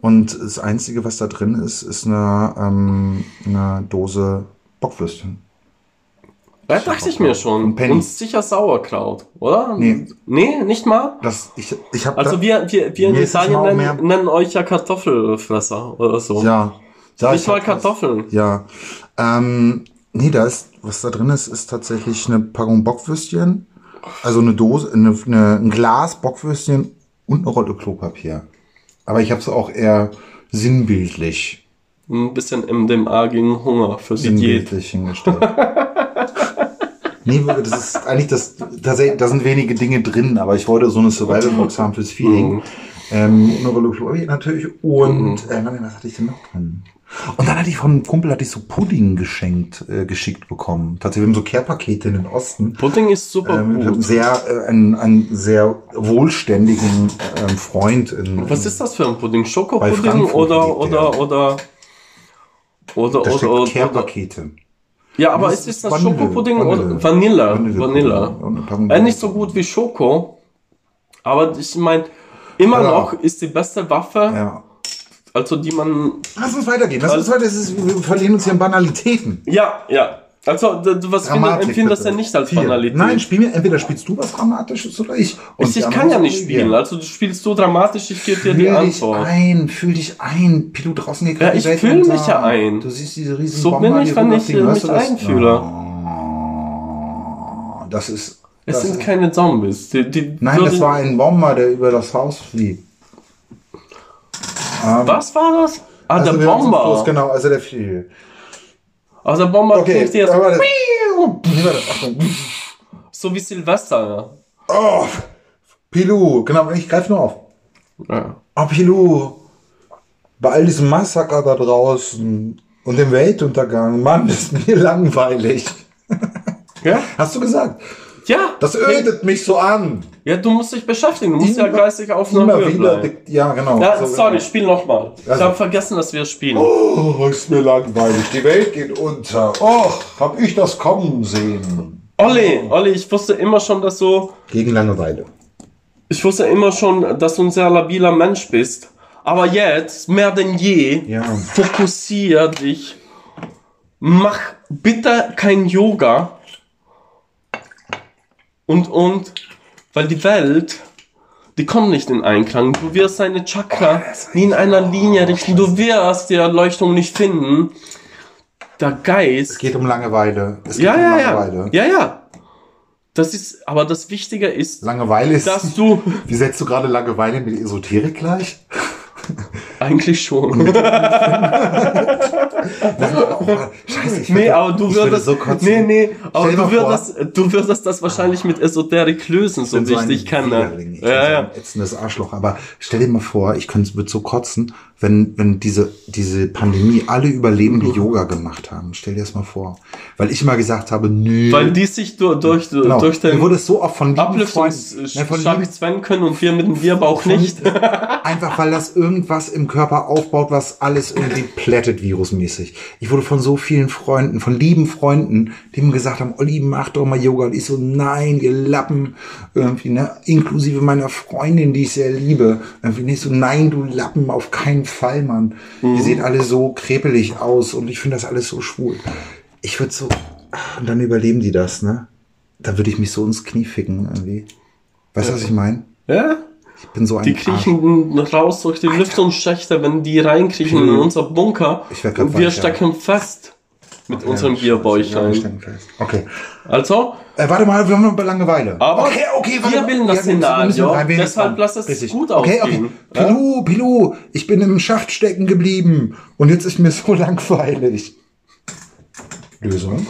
Und das Einzige, was da drin ist, ist eine, ähm, eine Dose Bockwürstchen. Da dachte ich mir schon. Und sicher Sauerkraut, oder? Nee. Nee, nicht mal? Das, ich, ich habe Also wir, wir, wir in Italien nennen, nennen euch ja Kartoffelfresser oder so. ja, ja, Nicht ich mal hab das- Kartoffeln. Ja. Ähm, nee, da ist, was da drin ist, ist tatsächlich eine Packung Bockwürstchen. Also eine Dose, eine, eine, ein Glas Bockwürstchen und eine Rolle Klopapier. Aber ich habe es auch eher sinnbildlich, Ein bisschen MDMA gegen Hunger für Diät. sinnbildlich hingestellt. <laughs> nee, das ist eigentlich das, da, se- da sind wenige Dinge drin, aber ich wollte so eine Survival-Box haben fürs Feeling. Mhm. Ähm, eine Rolle Klopapier natürlich. Und, äh, warte, was hatte ich denn noch drin? Und dann hatte ich von einem Kumpel hatte ich so Pudding geschenkt, äh, geschickt bekommen. Tatsächlich wir haben so Care-Pakete in den Osten. Pudding ist super Ähm, gut. sehr, äh, einen, einen sehr wohlständigen ähm, Freund in, Was ist das für ein Pudding? Schokopudding oder, oder, der. oder, oder, da oder, oder, oder. Care-Pakete. Ja, aber ist ist es das Vanille, Schokopudding Vanille. oder Vanilla? Vanille- Vanilla. Packung Äh, nicht so gut wie Schoko. Aber ich meine, immer Ja. noch ist die beste Waffe, Ja. Also die man. Lass uns weitergehen. Lass uns weiter. Es ist, wir verlieren uns hier in Banalitäten. Ja, ja. Also, was Dramatik, empfinde das ja nicht als Vier. Banalität. Nein, spiel mir. Entweder spielst du was Dramatisches oder ich. Und ich, ich kann ja nicht spielen. ja. Also, du spielst so dramatisch, ich gebe dir Fühl die dich Antwort. ein, fühl dich ein. Pilu draußen geht Ja, ich Welt fühl mich ja ein. Du siehst diese riesen So bin ich, wenn ich, äh, mich das? einfühle. Oh, das ist. Es das sind ist keine Zombies. Die, die nein, das war ein Bomber, der über das Haus fliegt. Was war das? Ah, Also der Bomber. Genau, also der fiel. Also der Bomber Okay, klingt jetzt aber das, so wie Silvester. Oh, Pilu, genau, ich greife nur auf. Ja. Oh, Pilu, bei all diesem Massaker da draußen und dem Weltuntergang, Mann, ist mir <laughs> langweilig. Ja? Hast du gesagt? Ja. Das ödet mich so an. Ja, du musst dich beschäftigen. Du musst ja Immer- geistig auf einer Immer Höhe wieder, bleiben. ja, genau. Ja, So, sorry, spiel nochmal. Ich Also- habe vergessen, dass wir spielen. Oh, ist mir langweilig. Die Welt geht unter. Oh, hab ich das kommen sehen. Olli, Olli, ich wusste immer schon, dass du, Gegen Langeweile. ich wusste immer schon, dass du ein sehr labiler Mensch bist. Aber jetzt, mehr denn je, Ja. fokussier dich. Mach bitte kein Yoga. Und, und, weil die Welt, die kommt nicht in Einklang. Du wirst deine Chakra nie in einer Linie richten. Du wirst die Erleuchtung nicht finden. Der Es Geist. geht um Langeweile. Es geht Ja, um ja, ja. Langeweile. Ja, ja. Das ist, aber das Wichtige ist, Langeweile ist. dass du, <laughs> Wie setzt du gerade Langeweile mit Esoterik gleich? <laughs> eigentlich schon. <laughs> Scheiße, ich Nee, aber du würdest, so kotzen. nee, nee, aber du würdest, du würdest das wahrscheinlich mit Esoterik lösen, so wie ich dich kenne. Ich bin Ja, so ja. ein ätzendes Arschloch. Aber stell dir mal vor, ich könnte so kotzen, wenn, wenn diese, diese Pandemie alle überleben, die Yoga gemacht haben. Stell dir das mal vor. Weil ich immer gesagt habe, nö. Weil die sich durch, durch, genau. durch den wurde es so oft von lieben, Ablüftungsschacht zwennen können und wir mit dem Bierbauch nicht. einfach weil das irgendwas im Körper aufbaut, was alles irgendwie plättet, virusmäßig. Ich wurde von so vielen Freunden, von lieben Freunden, die mir gesagt haben, Olli, mach doch mal Yoga. Und ich so, nein, ihr Lappen. Irgendwie, ne? Inklusive meiner Freundin, die ich sehr liebe. Irgendwie nicht so, nein, du Lappen, auf keinen Fall, Mann. Ihr seht alle so krepelig aus und ich finde das alles so schwul. Ich würde so, und dann überleben die das, ne? Da würde ich mich so ins Knie ficken, irgendwie. Weißt du, was ich meine? Ja? Ich bin so ein Die Arsch. kriechen raus durch die Lüftungsschächte, wenn die reinkriechen in unser Bunker Ich werd grad und wir weich, ja. stecken fest mit unserem Ja, Bierbäuchlein. wir stecken fest. Okay. Also, Äh, warte mal, wir haben noch Langeweile. Aber okay, okay, wir mal. bilden das wir wir Szenario, wir deshalb lass es Richtig. gut okay, ausgehen. Okay. Pilu, Pilu, ich bin im Schacht stecken geblieben und jetzt ist mir so <laughs> langweilig. Lösung.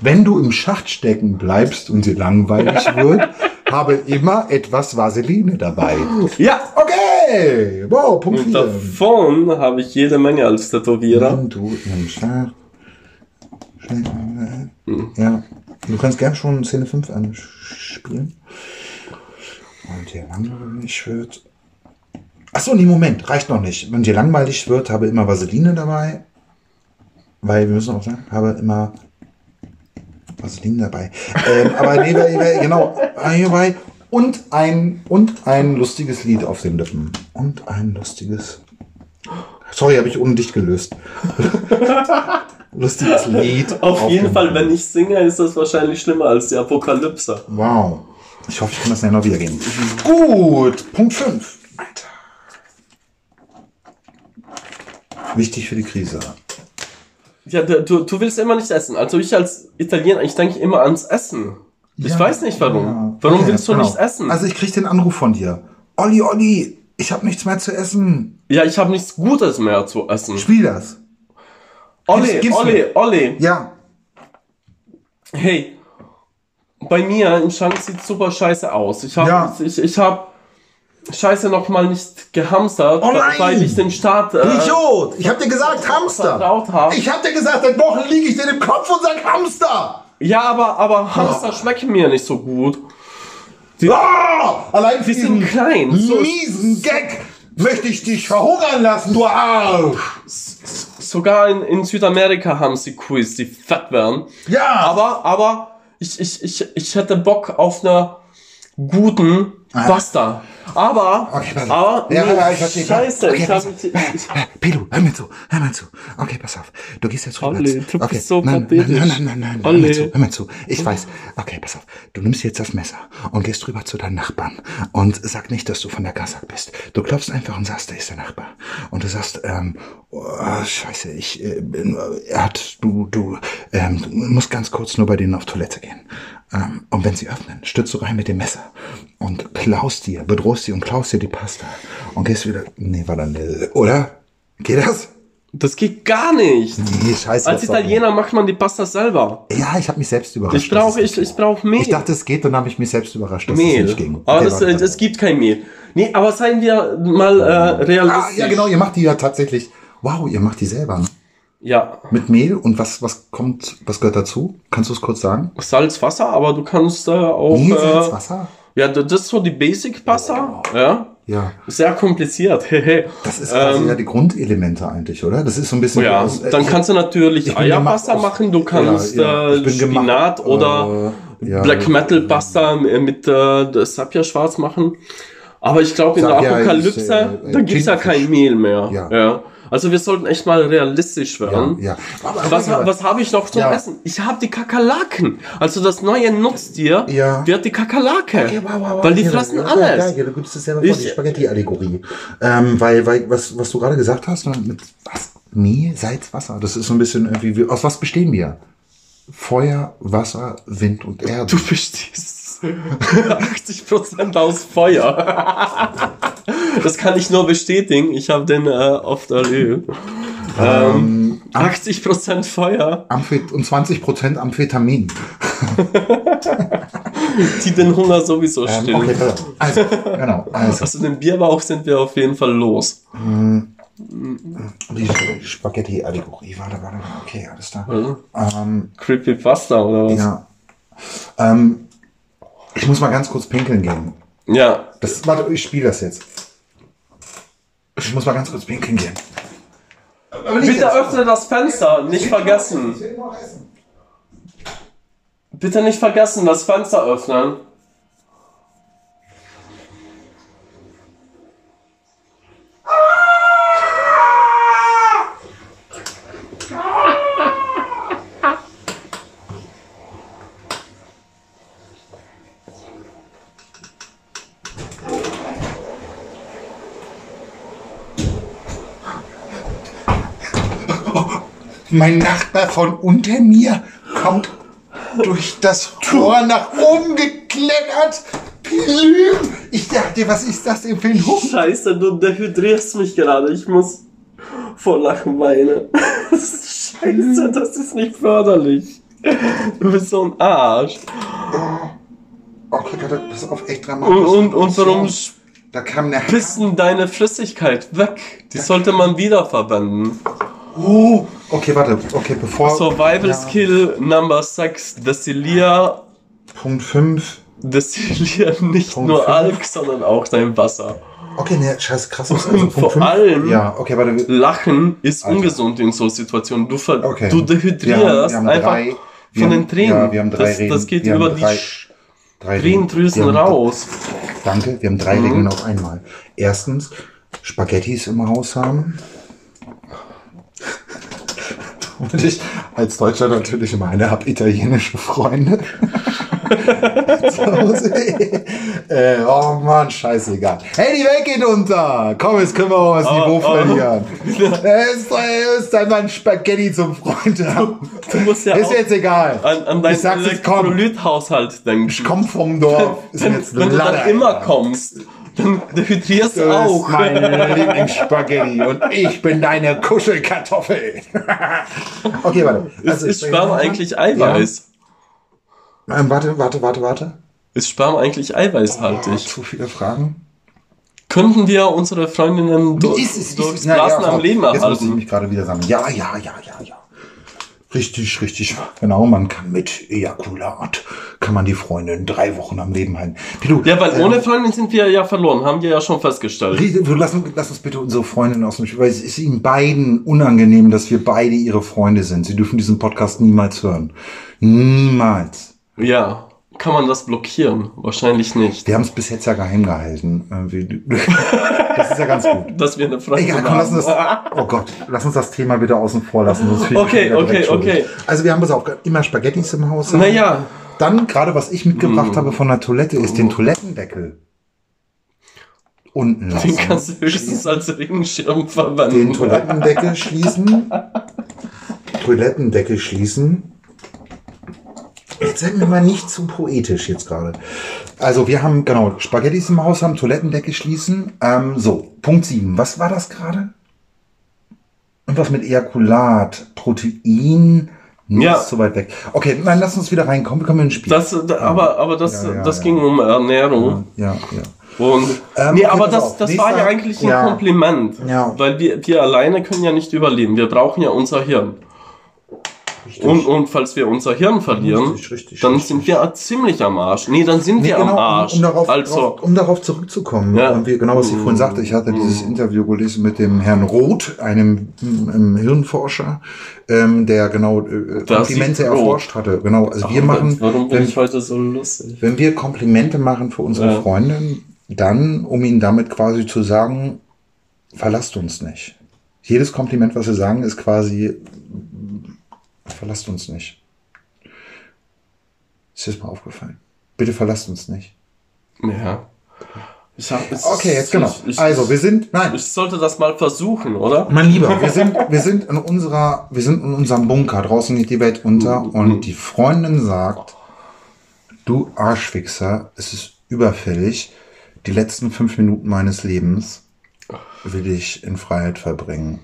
Wenn du im Schacht stecken bleibst und dir langweilig <laughs> wird, habe immer etwas Vaseline dabei. ja, Okay, wow, Punkt und 4. davon habe ich jede Menge als Tätowierer. Wenn du im Schacht stecken Ja, du kannst gern schon Szene 5 anspielen. Und dir langweilig wird. Achso, nee, Moment, reicht noch nicht. Wenn dir langweilig wird, habe immer Vaseline dabei. Weil wir müssen auch sagen, habe immer Vaseline dabei. ähm, aber nee, genau, hierbei. Und ein, und ein lustiges Lied auf den Lippen. Und ein lustiges. Sorry, habe ich ohne dich gelöst. <laughs> lustiges Lied. Auf jeden den Fall, Lippen. wenn ich singe, ist das wahrscheinlich schlimmer als die Apokalypse. Wow. Ich hoffe, ich kann das nachher noch wiedergeben. Gut, Punkt 5. Alter. Wichtig für die Krise. Ja, du, du willst immer nicht essen. Also ich als Italiener, ich denke immer ans Essen. Ich Ja, weiß nicht warum. ja. Warum Okay, willst du genau. nicht essen? Also ich krieg den Anruf von dir. Olli, Olli, ich habe nichts mehr zu essen. ja, ich habe nichts Gutes mehr zu essen. Spiel das. Olli, gib's Olli, mir. Olli. Ja. Hey, bei mir im Schrank sieht super scheiße aus. Ich habe, Ja. ich, ich habe, Scheiße nochmal nicht gehamstert, Oh weil ich den Start äh, Idiot! Ich hab dir gesagt Hamster! habe. Ich hab dir gesagt, seit Wochen liege ich dir im Kopf und sag Hamster! Ja, aber, aber Hamster schmecken mir nicht so gut. Ah! Allein für Die sind diesen klein. Miesen Gag möchte ich dich verhungern lassen, du Arsch! sogar in, in Südamerika haben sie Quiz, die fett werden. Ja! Aber, aber ich, ich, ich, ich hätte Bock auf einer guten Pasta. Aber, Ah. Okay, pass auf. aber, Ja, nee, ja, ich verstehe. scheiße, Okay, ich ich, Äh, Pedro, hör mir zu, hör mir zu. Okay, pass auf. Du gehst jetzt rüber. Olli, du okay. bist so nein, pathetisch. nein, nein, nein, nein, hör mir zu, hör mir zu. Ich weiß. Okay, pass auf. Du nimmst jetzt das Messer und gehst rüber zu deinen Nachbarn und sag nicht, dass du von der Gasak bist. Du klopfst einfach und sagst, da ist der Nachbar. Und du sagst, ähm, oh, scheiße, ich bin, äh, er hat, du, du, ähm, du musst ganz kurz nur bei denen auf Toilette gehen. Ähm, und wenn sie öffnen, stürzt du rein mit dem Messer und klaust dir, bedrohst sie und klaust dir die Pasta und gehst wieder. Nee, war dann, oder? Geht das? das geht gar nicht. Nee, scheiße. Als Italiener macht man die Pasta selber. Ja, ich habe mich selbst überrascht. Ich brauche, es ich, ich brauche Mehl. Ich dachte, es geht, dann habe ich mich selbst überrascht, dass es Mehl. nicht ging. Aber Okay, es gibt kein Mehl. Nee, aber seien wir mal äh, ah, realistisch. ja, genau, ihr macht die ja tatsächlich. Wow, ihr macht die selber. Ne? Ja, Mit Mehl und was, was kommt, was gehört dazu? Kannst du es kurz sagen? Salz, Wasser, aber du kannst äh, auch. Mehl, äh, Salz, Wasser? Ja, das ist so die Basic Pasta. Ja. Ja. Sehr kompliziert. <laughs> Das ist quasi Ähm, ja die Grundelemente eigentlich, oder? Das ist so ein bisschen. ja, aus- äh, dann kannst du natürlich Eierpasta machen, du kannst Ja, ja, äh, bin gemacht, Spinat oder äh, ja, Black Metal Pasta mit äh, Sapia schwarz machen. Aber ich glaube, in der Apokalypse, äh, äh, da gibt's ja kein Mehl mehr. Ja. Also wir sollten echt mal realistisch werden. Ja, ja. Aber, Was, aber- was habe ich noch zum Ja. Essen? Ich habe die Kakerlaken. Also das neue Nutztier Ja. wird die Kakerlake. Okay, wow, wow, wow. weil die Ja, fressen ja, alles. Ja, ja, du gibst es selber vor, Ich- die Spaghetti-Allegorie. Ähm, weil, weil, was, was du gerade gesagt hast, ne, mit was? Mehl, Salz, Wasser. Das ist so ein bisschen irgendwie, wie- aus was bestehen wir? Feuer, Wasser, Wind und Erde. Du bestehst 80% aus Feuer. das kann ich nur bestätigen. Ich habe den äh, oft erlebt. Ähm, 80% Feuer, Amphet und 20% Amphetamin. <laughs> die den Hunger sowieso Ähm, stillen. okay, also, genau. Also, Also den Bierbauch sind wir auf jeden Fall los. die Spaghetti-Allegorie. Warte, warte, okay, alles da. Ähm, Creepypasta oder was? ja. Ähm, ich muss mal ganz kurz pinkeln gehen. ja. Das, warte, ich spiele das jetzt. Ich muss mal ganz kurz pinkeln gehen. Bitte öffne das Fenster, nicht vergessen. Bitte nicht vergessen, das Fenster öffnen. Mein Nachbar von unter mir kommt durch das Tor nach oben geklettert. Ich dachte, was ist das denn für ein Hund? Scheiße, du dehydrierst mich gerade. Ich muss vor Lachen weinen. <laughs> Scheiße, das ist nicht förderlich. Du bist so ein Arsch. Okay, warte, das ist auf echt dramatisch. Und, und, und warum Da kam eine pissen deine Flüssigkeit weg? Die sollte man wiederverwenden. Oh, okay, warte. Okay, bevor. Survival Ja. Skill Number 6. Destillier, Punkt 5. destillier <laughs> nicht Punkt nur fünf. Alk, sondern auch dein Wasser. Okay, ne, scheiße, krass. Was Und vor fünf? allem- Ja, okay, warte. Lachen ist Alter. ungesund in so Situationen. Du, Okay. du dehydrierst haben einfach drei- von den Tränen. Ja, wir haben drei das, Reden. das geht wir über haben die drei, drei. Tränendrüsen haben- raus. Danke, wir haben drei Regeln auf einmal. Erstens, Spaghettis im Haus haben. Und ich als Deutscher natürlich meine, habe italienische Freunde. <laughs> Äh, oh Mann, scheißegal. Hey, die Welt geht unter. Komm, jetzt können wir auch das Niveau oh. verlieren. Es ist, es ist einfach ein Spaghetti zum Freund haben. Du musst ja Ist jetzt egal. an, an ich deinen sag's jetzt, komm. Elektrolythaushalt denken. Ich komm vom Dorf. Ist wenn, wenn du dann immer kommst, dann dehydrierst du Das auch. ist mein Lieblingsspaghetti und ich bin deine Kuschelkartoffel. <laughs> okay, warte. Ist, Also, ist ich- Sperma eigentlich Eiweiß? Ähm, warte, warte, warte, warte. Ist Sperma eigentlich Oh, eiweißhaltig? zu viele Fragen. könnten wir unsere Freundinnen durch, Ist es- ist durchs es- ja, Blasen am pass auf. Leben Jetzt muss ich erhalten. mich gerade wieder sammeln. Ja, ja, ja, ja, ja, ja, ja. Richtig, richtig. Genau, man kann mit Ejakulat, kann man die Freundin drei Wochen am Leben halten. Pilu, Ja, weil ähm, ohne Freundin sind wir ja verloren, haben wir ja schon festgestellt. Lass, uns- lass uns bitte unsere Freundin aus dem Spiel, weil es ist ihnen beiden unangenehm, dass wir beide ihre Freunde sind. Sie dürfen diesen Podcast niemals hören. Niemals. Ja. Kann man das blockieren? Wahrscheinlich nicht. Wir haben es bis jetzt ja geheim gehalten. Äh, <laughs> Das ist ja ganz gut. Dass wir eine Freundin Egal, komm, lass uns das, oh Gott, lass uns das Thema bitte außen vor lassen. Okay, okay, okay. Also wir haben es auch immer Spaghettis im Haus. Naja. Dann, gerade was ich mitgebracht Mm. habe von der Toilette, ist den Toilettendeckel unten Den lassen. kannst du höchstens als Regenschirm verwenden. Den Toilettendeckel schließen. Toilettendeckel schließen. Jetzt seid mir mal nicht zu poetisch jetzt gerade. Also wir haben, genau, Spaghettis im Haus haben, Toilettendeckel schließen. Ähm, so, Punkt 7. Was war das gerade? Irgendwas mit Ejakulat, Protein, nicht Ja. so weit weg. Okay, nein, lass uns wieder reinkommen. Wir kommen ins Spiel. Das, da- aber, aber das, Ja, ja, das ging um Ernährung. ja, ja. Und, Ähm, nee, aber das, das war ja eigentlich ein ja. Kompliment. Ja. Weil wir, wir alleine können ja nicht überleben. Wir brauchen ja unser Hirn. Richtig. Und, und falls wir unser Hirn verlieren, Richtig, richtig, dann sind wir ziemlich am Arsch. Nee, dann sind Nee, wir genau, am Arsch. Um, um, darauf, also, drauf, um darauf zurückzukommen, Ja. und wie, genau was ich vorhin sagte, ich hatte dieses Interview gelesen mit dem Herrn Roth, einem, ähm, Hirnforscher, ähm, der genau äh, Komplimente erforscht hatte. Genau, also wir Oh, machen, warum bin wenn, ich heute so lustig? wenn wir Komplimente machen für unsere Ja. Freundin, dann, um ihnen damit quasi zu sagen, verlasst uns nicht. Jedes Kompliment, was wir sagen, ist quasi, verlasst uns nicht. Ist dir das mal aufgefallen? Bitte verlasst uns nicht. Ja. Ich hab, es- Okay, jetzt genau. Ich, ich, Also, wir sind, nein, ich sollte das mal versuchen, oder? mein Lieber, wir sind, <laughs> wir sind in unserer, wir sind in unserem Bunker. Draußen geht die Welt unter und die Freundin sagt, du Arschfixer, es ist überfällig. Die letzten fünf Minuten meines Lebens will ich in Freiheit verbringen.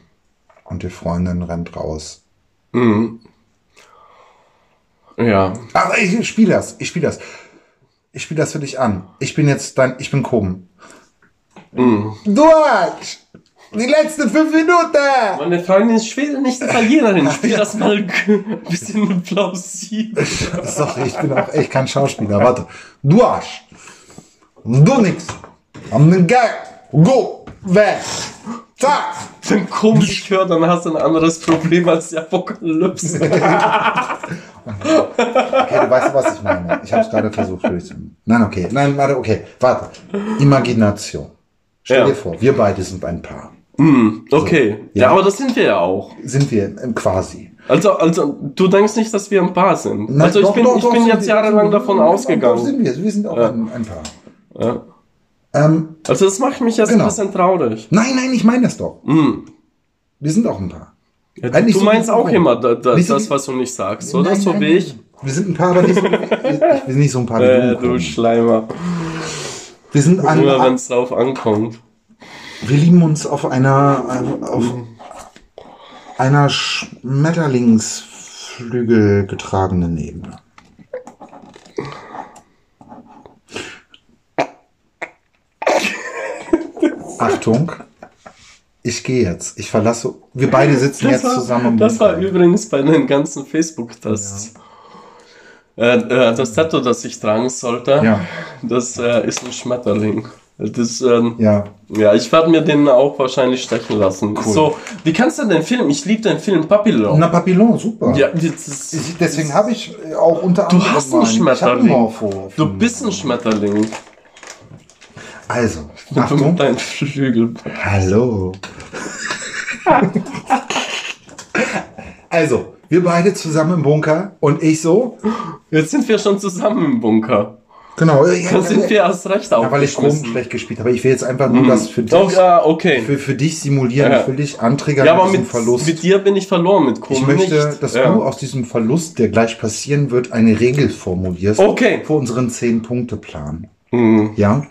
Und die Freundin rennt raus. Mhm. Ja. Aber ich spiele das, ich spiele das. Ich spiele das für dich an. Ich bin jetzt dein, ich bin Koben. Mhm. Du Arsch! Die letzten fünf Minuten! Meine Freundin ist Schwede, nicht Italienerin. <laughs> Spiel das mal ein bisschen plausibel. Sorry, ich bin auch echt kein Schauspieler. Warte. Du Arsch. Du nix. Am den Geil. Go. Weg. Zack. Wenn komisch hört, dann hast du ein anderes Problem als die Apokalypse. <laughs> Okay, du weißt, was ich meine. Ich habe es gerade versucht durchzunehmen. Nein, okay. Nein, warte, okay. Warte. Imagination. Stell Ja. dir vor, wir beide sind ein Paar. Hm, okay. Ja. Ja. aber das sind wir ja auch. Sind wir ähm, quasi. Also, also, du denkst nicht, dass wir ein Paar sind. Nein, also, ich doch, bin, doch, ich doch, bin jetzt jahrelang davon Doch, ausgegangen. sind wir. Wir sind auch ein, ein Paar. Ja. Ähm, Also, das macht mich jetzt Genau. ein bisschen traurig. nein, nein, ich meine das doch. Hm. Wir sind auch ein Paar. Ja, du so meinst wie- auch immer da, da, so das, was du nicht sagst, oder? Nein, so nein, wie ich. Wir sind ein Paar, aber nicht so, <laughs> wir sind nicht so ein Paar Äh, du. du. Schleimer. Wir sind Nur wenn an, es drauf ankommt. wir lieben uns auf einer, auf einer Schmetterlingsflügel getragenen Ebene. <laughs> Achtung. Ich gehe jetzt. Ich verlasse. Wir beide sitzen jetzt war, zusammen im Das war übrigens bei den ganzen Facebook-Tests. Äh, äh, das Tattoo, das ich tragen sollte, Ja. das äh, ist ein Schmetterling. Das, ähm, ja. Ja. ich werde mir den auch wahrscheinlich stechen lassen. So, wie kannst du den Film? Ich liebe den Film Papillon. Na, Papillon, super. ja, ist, Ich- Deswegen habe ich auch unter du anderem. hast einen einen Schmetterling. Morpho. Du bist ein Schmetterling. Also, Du <laughs> Achtung. deinen Flügel. Hallo. <laughs> also, wir beide zusammen im Bunker und ich so. Jetzt sind wir schon zusammen im Bunker. Genau. Ja, Dann sind wir erst recht ja, weil ich Chrom schlecht gespielt habe. Ich will jetzt einfach nur das für dich, Oh, ja, okay. für, für dich simulieren. Ja. Ich will dich antriggern Ja, aber mit, Verlust. mit dir bin ich verloren, mit Chrom ich möchte, nicht. dass du aus diesem Verlust, der gleich passieren wird, eine Regel formulierst. Okay. Für unseren 10-Punkte-Plan. Mhm. Ja?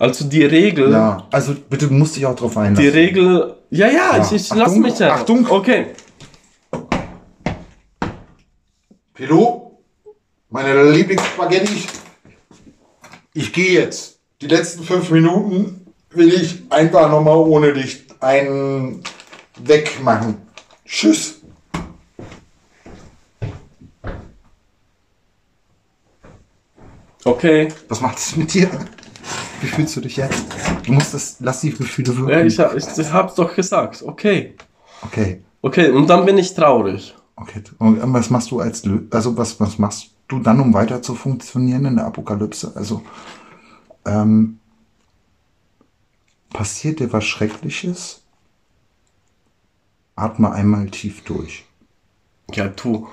Also die Regel, Ja. Also bitte musst dich auch drauf einlassen. die Regel, ja, ja, ich, ich lass mich ja. Achtung. Okay. Pilot, meine Lieblingsspaghetti. Ich gehe jetzt. Die letzten fünf Minuten will ich einfach nochmal ohne dich einen wegmachen. Tschüss. Okay. Was macht es mit dir? Wie fühlst du dich jetzt? Du musst das, lass die Gefühle wirken. Ja, ich, ich, ich hab's doch gesagt. Okay. Okay, Okay, und dann bin ich traurig. okay. Und was machst du als, also was, was machst du dann, um weiter zu funktionieren in der Apokalypse? Also, ähm, passiert dir was Schreckliches? Atme einmal tief durch. Ja, du.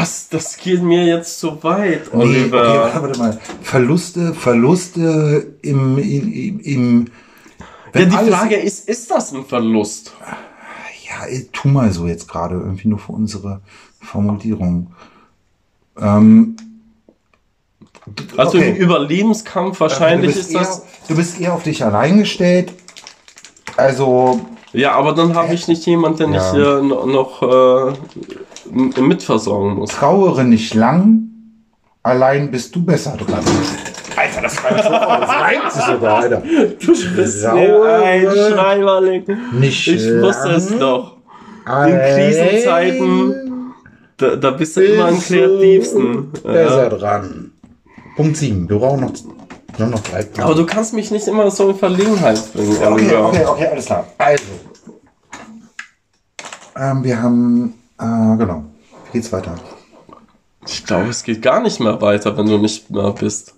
Das, das geht mir jetzt zu weit, Nee, okay, Oliver. warte, mal. Verluste, Verluste im, im, im ja, die Frage ist, ist das ein Verlust? Ja, ey, tu mal so jetzt gerade, irgendwie nur für unsere Formulierung. Ähm, Also Okay. im Überlebenskampf du, wahrscheinlich bist ist eher, das. du bist eher auf dich allein gestellt. Also, Ja, aber dann habe ich nicht jemanden, den Ja. ich äh, no- noch äh, mitversorgen muss. trauere nicht lang, allein bist du besser dran. Alter, das reimt so, das <laughs> reimt sich sogar, Alter. Du bist ein Schreiberling. Nicht Ich wusste es doch. In Krisenzeiten, da, da bist du immer am kreativsten. du Besser Ja. dran. Punkt 7. Wir brauchen noch, nur noch drei Punkte. Aber du kannst mich nicht immer so in Verlegenheit bringen, Okay, okay, okay, alles klar. Also. Ähm, wir haben, äh, genau. Wie geht's weiter? Ich glaube, es geht gar nicht mehr weiter, wenn du nicht mehr bist.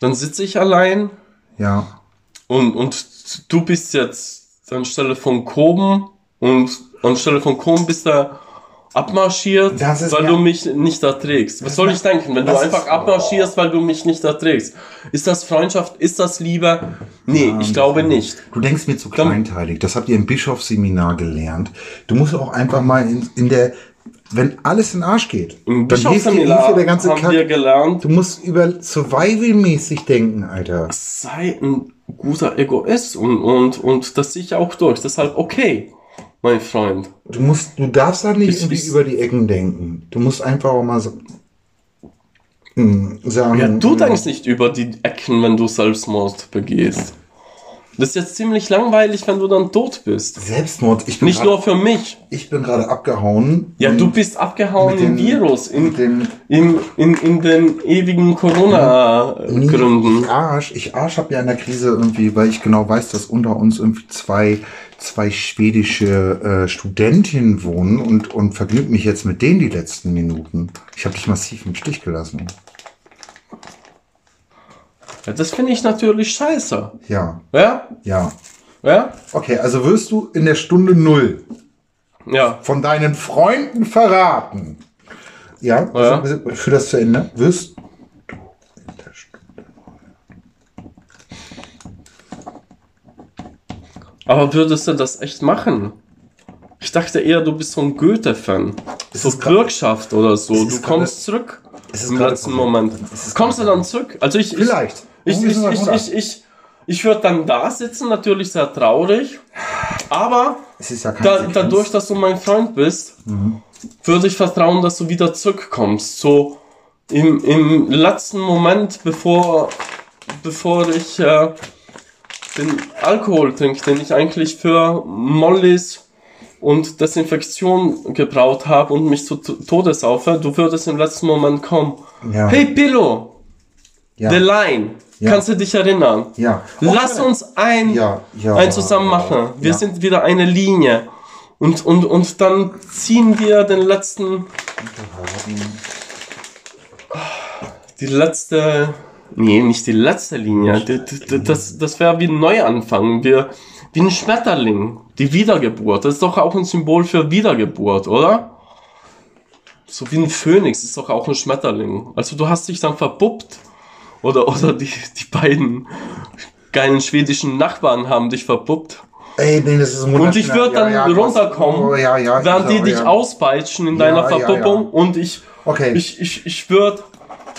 Dann sitze ich allein Ja. und, und du bist jetzt anstelle von Koben und anstelle von Koben bist du abmarschiert, weil ja- du mich nicht erträgst. Was soll ich denken, wenn du einfach abmarschierst, weil du mich nicht erträgst? Ist das Freundschaft? Ist das Liebe? Nee, ich glaube nicht. Du denkst mir zu kleinteilig. Das habt ihr im Bischofsseminar gelernt. Du musst auch einfach mal in, in der, wenn alles in den Arsch geht, Im dann hilft dir, dir der ganze haben wir Kack. gelernt, Du musst über Survival-mäßig denken, Alter. sei ein guter Egoist und, und, und das sehe ich auch durch. Deshalb okay, mein Freund. Du musst, du darfst da nicht Ist- irgendwie ist- über die Ecken denken. Du musst einfach auch mal so, hm, sagen. Ja, du denkst nicht über die Ecken, wenn du Selbstmord begehst. Das ist jetzt ziemlich langweilig, wenn du dann tot bist. Selbstmord. Ich bin Nicht grad- nur für mich. Ich bin gerade abgehauen. Ja, du bist abgehauen im Virus, in, den- in, in, in den ewigen Corona-Gründen. Ich Arsch, ich Arsch habe ja in der Krise irgendwie, weil ich genau weiß, dass unter uns irgendwie zwei, zwei schwedische äh, Studentinnen wohnen und, und vergnügt mich jetzt mit denen die letzten Minuten. Ich habe dich massiv im Stich gelassen. Ja, das finde ich natürlich scheiße. Ja, Ja? ja. Ja? Okay, also wirst du in der Stunde null Ja. von deinen Freunden verraten. Ja, Ja. Also, für das zu Ende. Wirst du in der Stunde Aber würdest du das echt machen? Ich dachte eher, du bist so ein Goethe-Fan. So Bürgschaft oder so. Du kommst zurück es ist im letzten. Moment. Kommst du dann zurück? Also ich, Vielleicht. Ich, ich, ich, ich, ich, ich, würde dann da sitzen, natürlich sehr traurig. Aber ja da, dadurch, dass du mein Freund bist, würde ich vertrauen, dass du wieder zurückkommst. So im, im letzten Moment, bevor, bevor ich äh, den Alkohol trinke, den ich eigentlich für Mollys und Desinfektion gebraut habe und mich zu Tode saufe, du würdest im letzten Moment kommen. Ja. Hey Pillow, ja. The Line, Ja. kannst du dich erinnern? Ja. Lass Okay. uns ein, Ja, ja, ein zusammen machen. Wir sind wieder eine Linie. Und, und, und dann ziehen wir den letzten. Die letzte. Nee, nicht die letzte Linie. Das, das wäre wie ein Neuanfang. Wir, wie ein Schmetterling. Die Wiedergeburt. Das ist doch auch ein Symbol für Wiedergeburt, oder? So wie ein Phönix ist doch auch ein Schmetterling. Also du hast dich dann verbuppt. Oder, oder die, die beiden geilen schwedischen Nachbarn haben dich verbuppt. Ey, nee, das ist ein Und ich würde dann ja, ja, runterkommen, Oh, ja, während die dich auspeitschen in deiner Verpuppung und ich, Okay. ich, ich, ich würde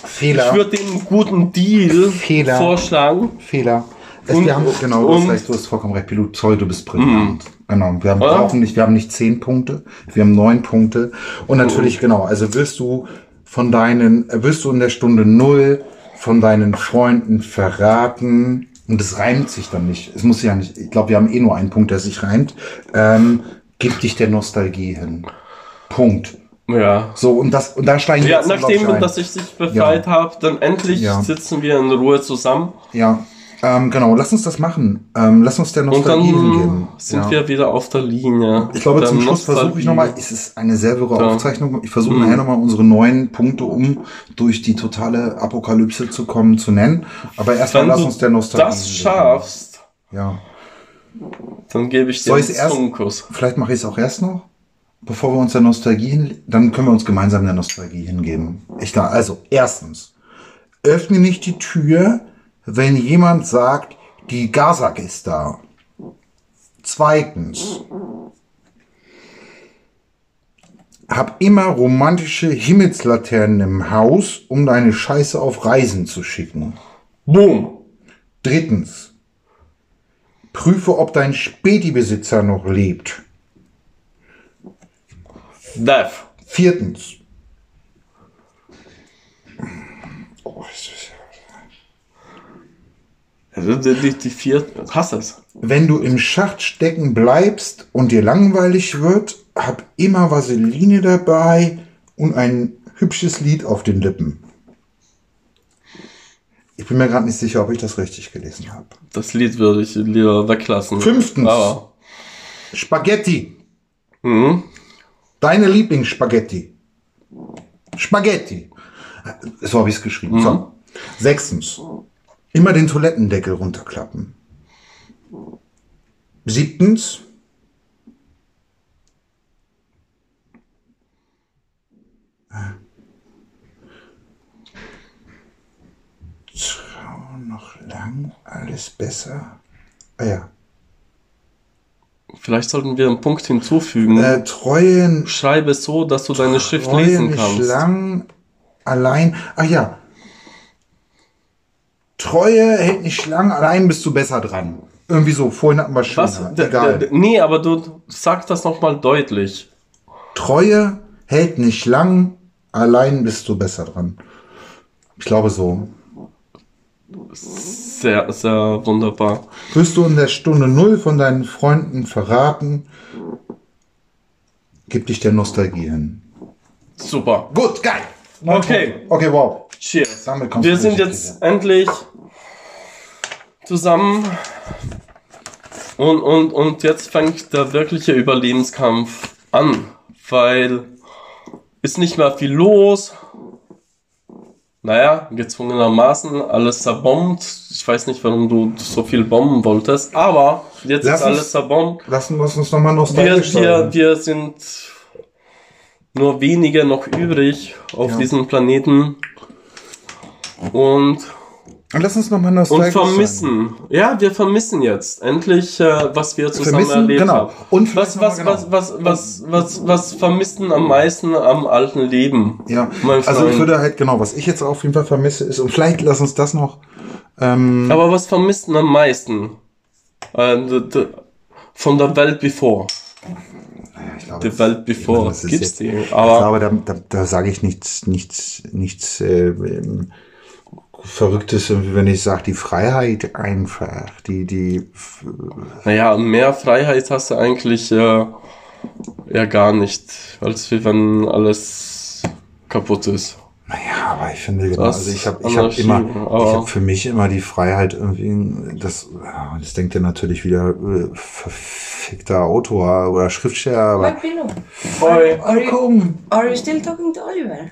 Fehler. ich den guten Deal Fehler. vorschlagen. Fehler. Es, Und- wir haben, genau, du hast und- Mhm. du hast vollkommen recht. Pilot Zoll, du bist brillant. Genau. Wir haben, Oder? brauchen nicht, wir haben nicht zehn Punkte, wir haben neun Punkte. Und Mhm. natürlich, genau, also wirst du von deinen, wirst du in der Stunde null von deinen Freunden verraten. Und es reimt sich dann nicht. Es muss ja nicht, ich glaube, wir haben eh nur einen Punkt, der sich reimt. Ähm, gib dich der Nostalgie hin. Punkt. Ja. So, und das, und da steigen wir Ja, nachdem, ein. dass ich dich befreit habe, dann endlich Ja. sitzen wir in Ruhe zusammen. Ja, ähm, genau, lass uns das machen. Ähm, lass uns der Und Nostalgie dann hingeben. sind ja. wir wieder auf der Linie. Ich glaube, Der zum Schluss versuche ich nochmal, es ist eine sehr wirre Ja. Aufzeichnung, ich versuche Mhm. nachher nochmal unsere neuen Punkte, um durch die totale Apokalypse zu kommen, zu nennen. Aber erstmal Wenn lass du uns der Nostalgie das hingeben. schaffst, Ja, dann gebe ich dir Soll einen Zungenkuss. vielleicht mache ich es auch erst noch, bevor wir uns der Nostalgie hin, dann können wir uns gemeinsam der Nostalgie hingeben. Ich da, also, erstens, öffne nicht die Tür, wenn jemand sagt, die Gazak ist da. Zweitens, hab immer romantische Himmelslaternen im Haus, um deine Scheiße auf Reisen zu schicken. Boom. Drittens, prüfe, ob dein Späti-Besitzer noch lebt. Death. Viertens. Oh, ist das- Also die, die, die vier. Hast es. Wenn du im Schacht stecken bleibst und dir langweilig wird, hab immer Vaseline dabei und ein hübsches Lied auf den Lippen. Ich bin mir gerade nicht sicher, ob ich das richtig gelesen habe. Das Lied würde ich lieber weglassen. Fünftens. Aber. Spaghetti. Mhm. Deine Lieblingsspaghetti. Spaghetti. So habe ich es geschrieben. So. Sechstens. Immer den Toilettendeckel runterklappen. Siebtens. Trau noch lang, alles besser. Ah ja. Vielleicht sollten wir einen Punkt hinzufügen. Äh, treuen Schreibe so, dass du deine Schrift lesen nicht kannst. lang allein. Ach ja. Treue hält nicht lang, allein bist du besser dran. Irgendwie so, vorhin hatten wir schon. Was? D- Egal. nee, aber du sag das nochmal deutlich. Treue hält nicht lang, allein bist du besser dran. Ich glaube so. Sehr, sehr wunderbar. Wirst du in der Stunde Null von deinen Freunden verraten, gib dich der Nostalgie hin. Super. Gut, geil. Okay. Okay, wow. Cheers. Damit kommst Wir sind jetzt endlich zusammen und, und, und jetzt fängt der wirkliche Überlebenskampf an, weil ist nicht mehr viel los. Naja, gezwungenermaßen alles zerbombt. Ich weiß nicht, warum du so viel bomben wolltest, aber jetzt Lass ist uns- alles zerbombt. Lassen wir uns nochmal Wir, nostalgisch wir, sein. wir sind nur wenige noch übrig auf Ja. diesem Planeten. Und, Und lass uns nochmal und nostalgisch sein. vermissen. Ja, wir vermissen jetzt endlich, äh, was wir zusammen Vermissen, erlebt genau. haben. Und was, was, mal was, was, was, was, was vermissen am meisten am alten Leben? Ja, also ich würde halt, genau, was ich jetzt auf jeden Fall vermisse ist, und vielleicht lass uns das noch, ähm, Aber was vermissen am meisten? Äh, von der Welt bevor. ich glaube, Die das- Welt ich ist Gibt's die? Ich Aber glaube, da, da, da sage ich nichts, nichts, nichts äh, ähm, Verrücktes, wenn ich sage, die Freiheit einfach, die, die, Naja, mehr Freiheit hast du eigentlich äh, ja gar nicht, als wenn alles kaputt ist. naja, aber ich finde, genau, Das also ich habe ich hab immer, ich habe für mich immer die Freiheit irgendwie, das, ja, das denkt ja natürlich wieder äh, verfickter Autor oder Schriftsteller, aber? Hoi. Are you, are you still talking to Oliver?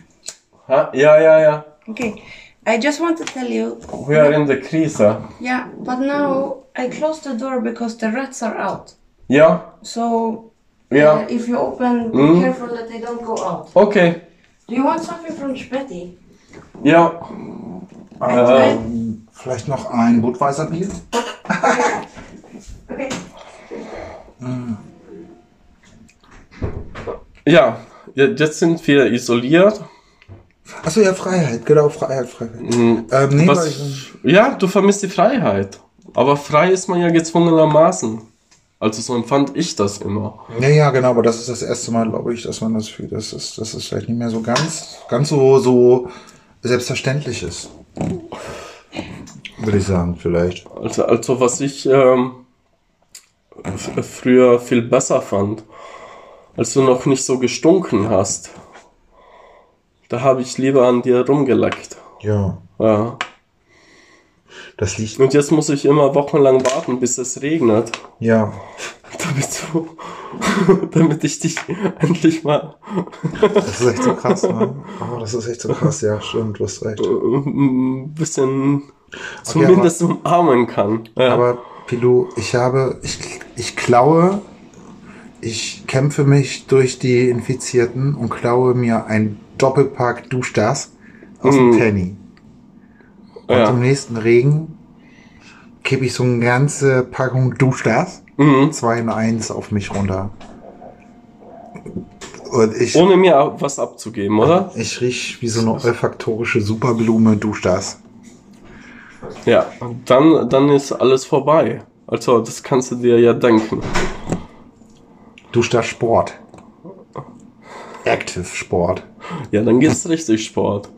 Ha? Ja, ja, ja. Okay. I just want to tell you. We are in the Krise. Yeah, but now I closed the door because the rats are out. Ja, So ja. uh, if you open, be Mm. careful that they don't go out. Okay. Do you want something from Spetty? Ja. Äh, vielleicht noch ein Budweiser Bier? Okay. ja, Ja, jetzt sind wir isoliert. Achso, ja, Freiheit, genau, Freiheit, Freiheit. Mhm. Ähm, nee, Was, ich, ja, du vermisst die Freiheit. Aber frei ist man ja gezwungenermaßen. Also so empfand ich das immer. ja, ja, genau, aber das ist das erste Mal, glaube ich, dass man das fühlt. Das ist, das ist vielleicht nicht mehr so ganz, ganz so, so selbstverständlich ist. Würde ich sagen, vielleicht. Also, also was ich ähm, früher viel besser fand, als du noch nicht so gestunken hast, da habe ich lieber an dir rumgeleckt. Ja. Ja. Das liegt. Und jetzt muss ich immer wochenlang warten, bis es regnet, Ja. <laughs> damit du, <laughs> damit ich dich <laughs> endlich mal Das ist echt so krass, ne? Aber das ist echt so krass, ja, stimmt, du hast recht. ein bisschen zumindest umarmen kann. Ja. Aber Pilou, ich habe, ich, ich klaue, ich kämpfe mich durch die Infizierten und klaue mir ein Doppelpack Duschdas aus dem Penny. Und Ja. im nächsten Regen kippe ich so eine ganze Packung Duschdas, Mhm. zwei in eins auf mich runter. Ich, Ohne mir was abzugeben, oder? ich riech wie so eine olfaktorische Superblume Duschdas. Ja, dann, dann ist alles vorbei. Also, das kannst du dir ja denken. Duschdas Sport. Active Sport. Ja, dann geht's richtig Sport.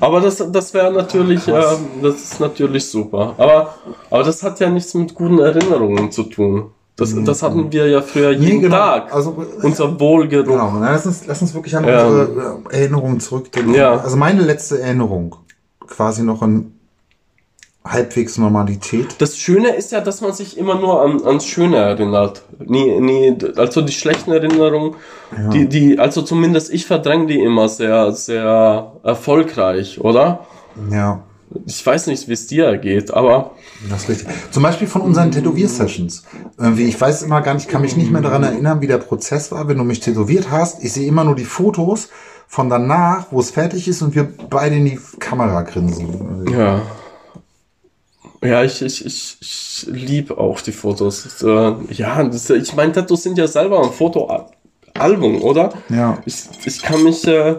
Aber das, das wäre natürlich, äh, das ist natürlich super. Aber, aber das hat ja nichts mit guten Erinnerungen zu tun. Das, das hatten wir ja früher jeden genau. Tag. Also, Unser Wohlgeruch. Genau, na, lass uns, lass uns wirklich an Ja. unsere äh, Erinnerungen zurückdenken. Ja. Also meine letzte Erinnerung, quasi noch in halbwegs Normalität. Das Schöne ist ja, dass man sich immer nur an, ans Schöne erinnert. Nie, nie, also die schlechten Erinnerungen, die, die, also zumindest ich verdränge die immer sehr, sehr erfolgreich, oder? Ja, Ich weiß nicht, wie es dir geht, aber das ist richtig. Zum Beispiel von unseren Tätowier-Sessions. Irgendwie, ich weiß immer gar nicht, kann mich nicht mehr daran erinnern, wie der Prozess war, wenn du mich tätowiert hast. Ich sehe immer nur die Fotos von danach, wo es fertig ist und wir beide in die Kamera grinsen. ja. Ja, ich, ich, ich, ich liebe auch die Fotos. Äh, ja, das, ich meine, Tattoos sind ja selber ein Fotoalbum, oder? Ja. Ich, ich kann mich, äh,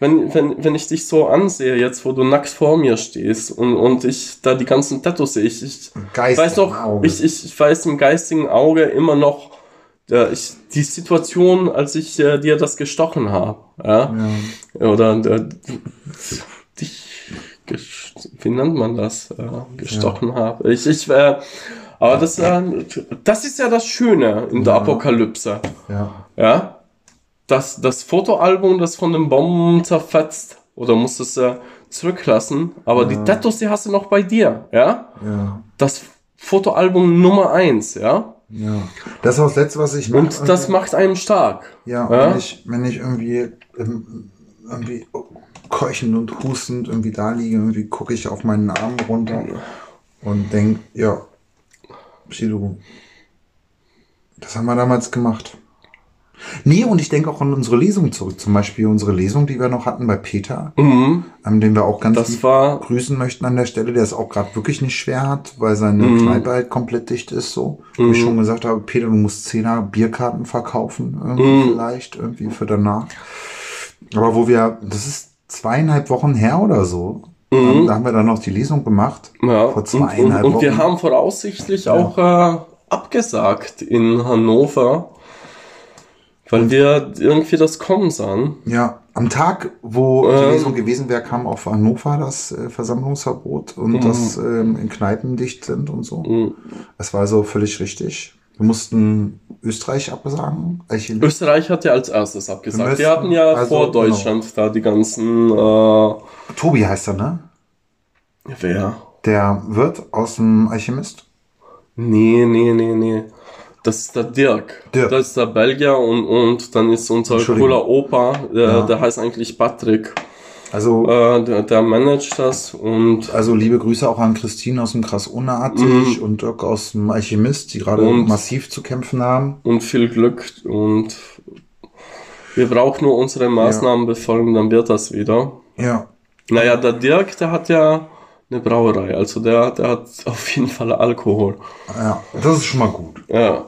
wenn, wenn, wenn ich dich so ansehe, jetzt wo du nackt vor mir stehst und, und ich da die ganzen Tattoos sehe, ich, ich weiß doch, ich, ich, weiß im geistigen Auge immer noch äh, ich, die Situation, als ich äh, dir das gestochen habe. Ja? Oder äh, dich, wie nennt man das, äh, gestochen habe. Ich, ich, äh, aber das, äh, das ist ja das Schöne in der Apokalypse. Ja. Ja? Das, das Fotoalbum, das von den Bomben zerfetzt, oder musst es äh, zurücklassen, aber die Tattoos, die hast du noch bei dir, ja? Ja. Das Fotoalbum Nummer eins, ja? Ja. Das ist auch das Letzte, was ich mache. Und das macht einen stark. Ja, Ja? Wenn, ich, wenn ich irgendwie, irgendwie keuchend und hustend irgendwie da liege, irgendwie gucke ich auf meinen Arm runter und denke, ja, Shido, das haben wir damals gemacht. Nee, und ich denke auch an unsere Lesung zurück. Zum Beispiel unsere Lesung, die wir noch hatten bei Peter, Mhm. ähm, den wir auch ganz grüßen möchten an der Stelle, der es auch gerade wirklich nicht schwer hat, weil seine Mhm. Kneipe halt komplett dicht ist so. Wo ich schon gesagt habe, Peter, du musst Zehner Bierkarten verkaufen, irgendwie Mhm. vielleicht, irgendwie für danach. Aber wo wir, das ist zweieinhalb Wochen her oder so, ähm, da haben wir dann noch die Lesung gemacht. Mhm. Ja, Vor und, zweieinhalb und, und wir Wochen. haben voraussichtlich auch äh, abgesagt in Hannover, weil wir irgendwie das kommen sahen. Ja, am Tag, wo Ähm. die Lesung gewesen wäre, kam auf Hannover das äh, Versammlungsverbot und Mhm. dass ähm, in Kneipen dicht sind und so. Das war also völlig richtig. Wir mussten Österreich absagen. Eichel- Österreich hat ja als erstes abgesagt. Wir Wir hatten ja also, vor Deutschland da die ganzen, äh, Tobi heißt er, ne? wer? Der Wirt aus dem Alchemist. Nee, nee, nee, nee. Das ist der Dirk. Dirk. Das ist der Belgier und, und dann ist unser cooler Opa, der, Ja. der heißt eigentlich Patrick. Also, Äh, der, der managt das und also liebe Grüße auch an Christine aus dem Krass Unartig und Dirk aus dem Alchemist, die gerade Mhm. Massiv zu kämpfen haben. und viel Glück und wir brauchen nur unsere Maßnahmen befolgen, dann wird das wieder. Ja. Naja, der Dirk, der hat ja eine Brauerei, also der, der hat auf jeden Fall Alkohol. Ja, das ist schon mal gut. Ja,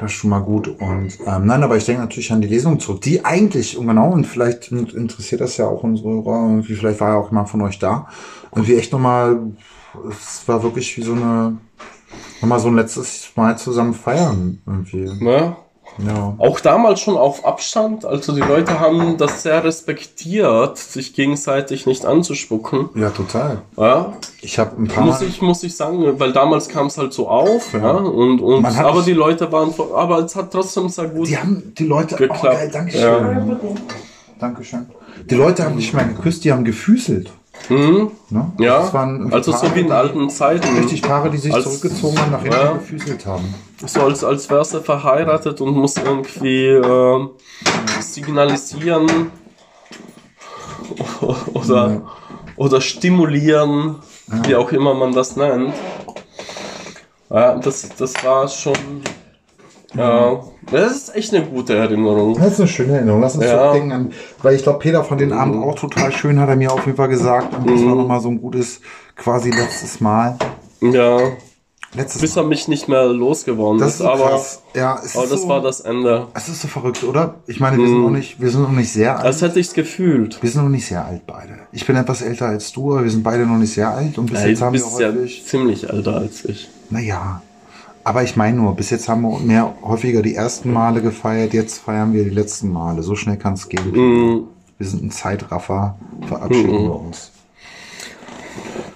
Das ist schon mal gut. Und ähm, nein, aber ich denke natürlich an die Lesung zurück, die eigentlich, und genau, und vielleicht interessiert das ja auch unsere irgendwie, vielleicht war ja auch jemand von euch da. Irgendwie echt nochmal, es war wirklich wie so eine, nochmal so ein letztes Mal zusammen feiern irgendwie. ne? Ja. Auch damals schon auf Abstand. Also die Leute haben das sehr respektiert, sich gegenseitig nicht anzuspucken. Ja, total. Ja, Ich habe ein paar muss ich, muss ich sagen, weil damals kam es halt so auf, ja, und, und hat aber es- die Leute waren, aber es hat trotzdem sehr gut. die haben die Leute, oh Geklappt. geil, Dankeschön. Ja. Dankeschön. Die Leute haben nicht mehr geküsst, die haben gefüßelt. Mhm, Ne? ja, Das waren irgendwie also so Paare, wie in alten Zeiten. Richtig Paare, die sich Als- zurückgezogen haben, nach hinten Ja. gefüßelt haben. So als, als wärst du verheiratet und musst irgendwie äh, signalisieren <laughs> oder, oder stimulieren, wie auch immer man das nennt. Ja, das, das war schon. Ja, das ist echt eine gute Erinnerung. Das ist eine schöne Erinnerung. Lass uns Ja. zurückdenken an, weil ich glaube, Peter von den Abend auch total schön, hat er mir auf jeden Fall gesagt. Und das war nochmal so ein gutes, quasi letztes Mal. Ja, Letztes bis er mich nicht mehr losgeworden Das ist, aber, krass. Ja, es aber das so, war das Ende. Es ist so verrückt, oder? Ich meine, wir sind noch nicht, wir sind noch nicht sehr alt. Als hätte ich es gefühlt. wir sind noch nicht sehr alt beide. Ich bin etwas älter als du, aber wir sind beide noch nicht sehr alt. Und bis Ey, jetzt haben wir bist ja häufig, ziemlich älter als ich. naja. Aber ich meine nur, bis jetzt haben wir mehr häufiger die ersten Male gefeiert, jetzt feiern wir die letzten Male. So schnell kann es gehen. Mhm. Wir sind ein Zeitraffer, verabschieden wir uns.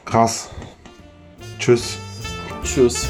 Krass. Tschüss. Tschüss.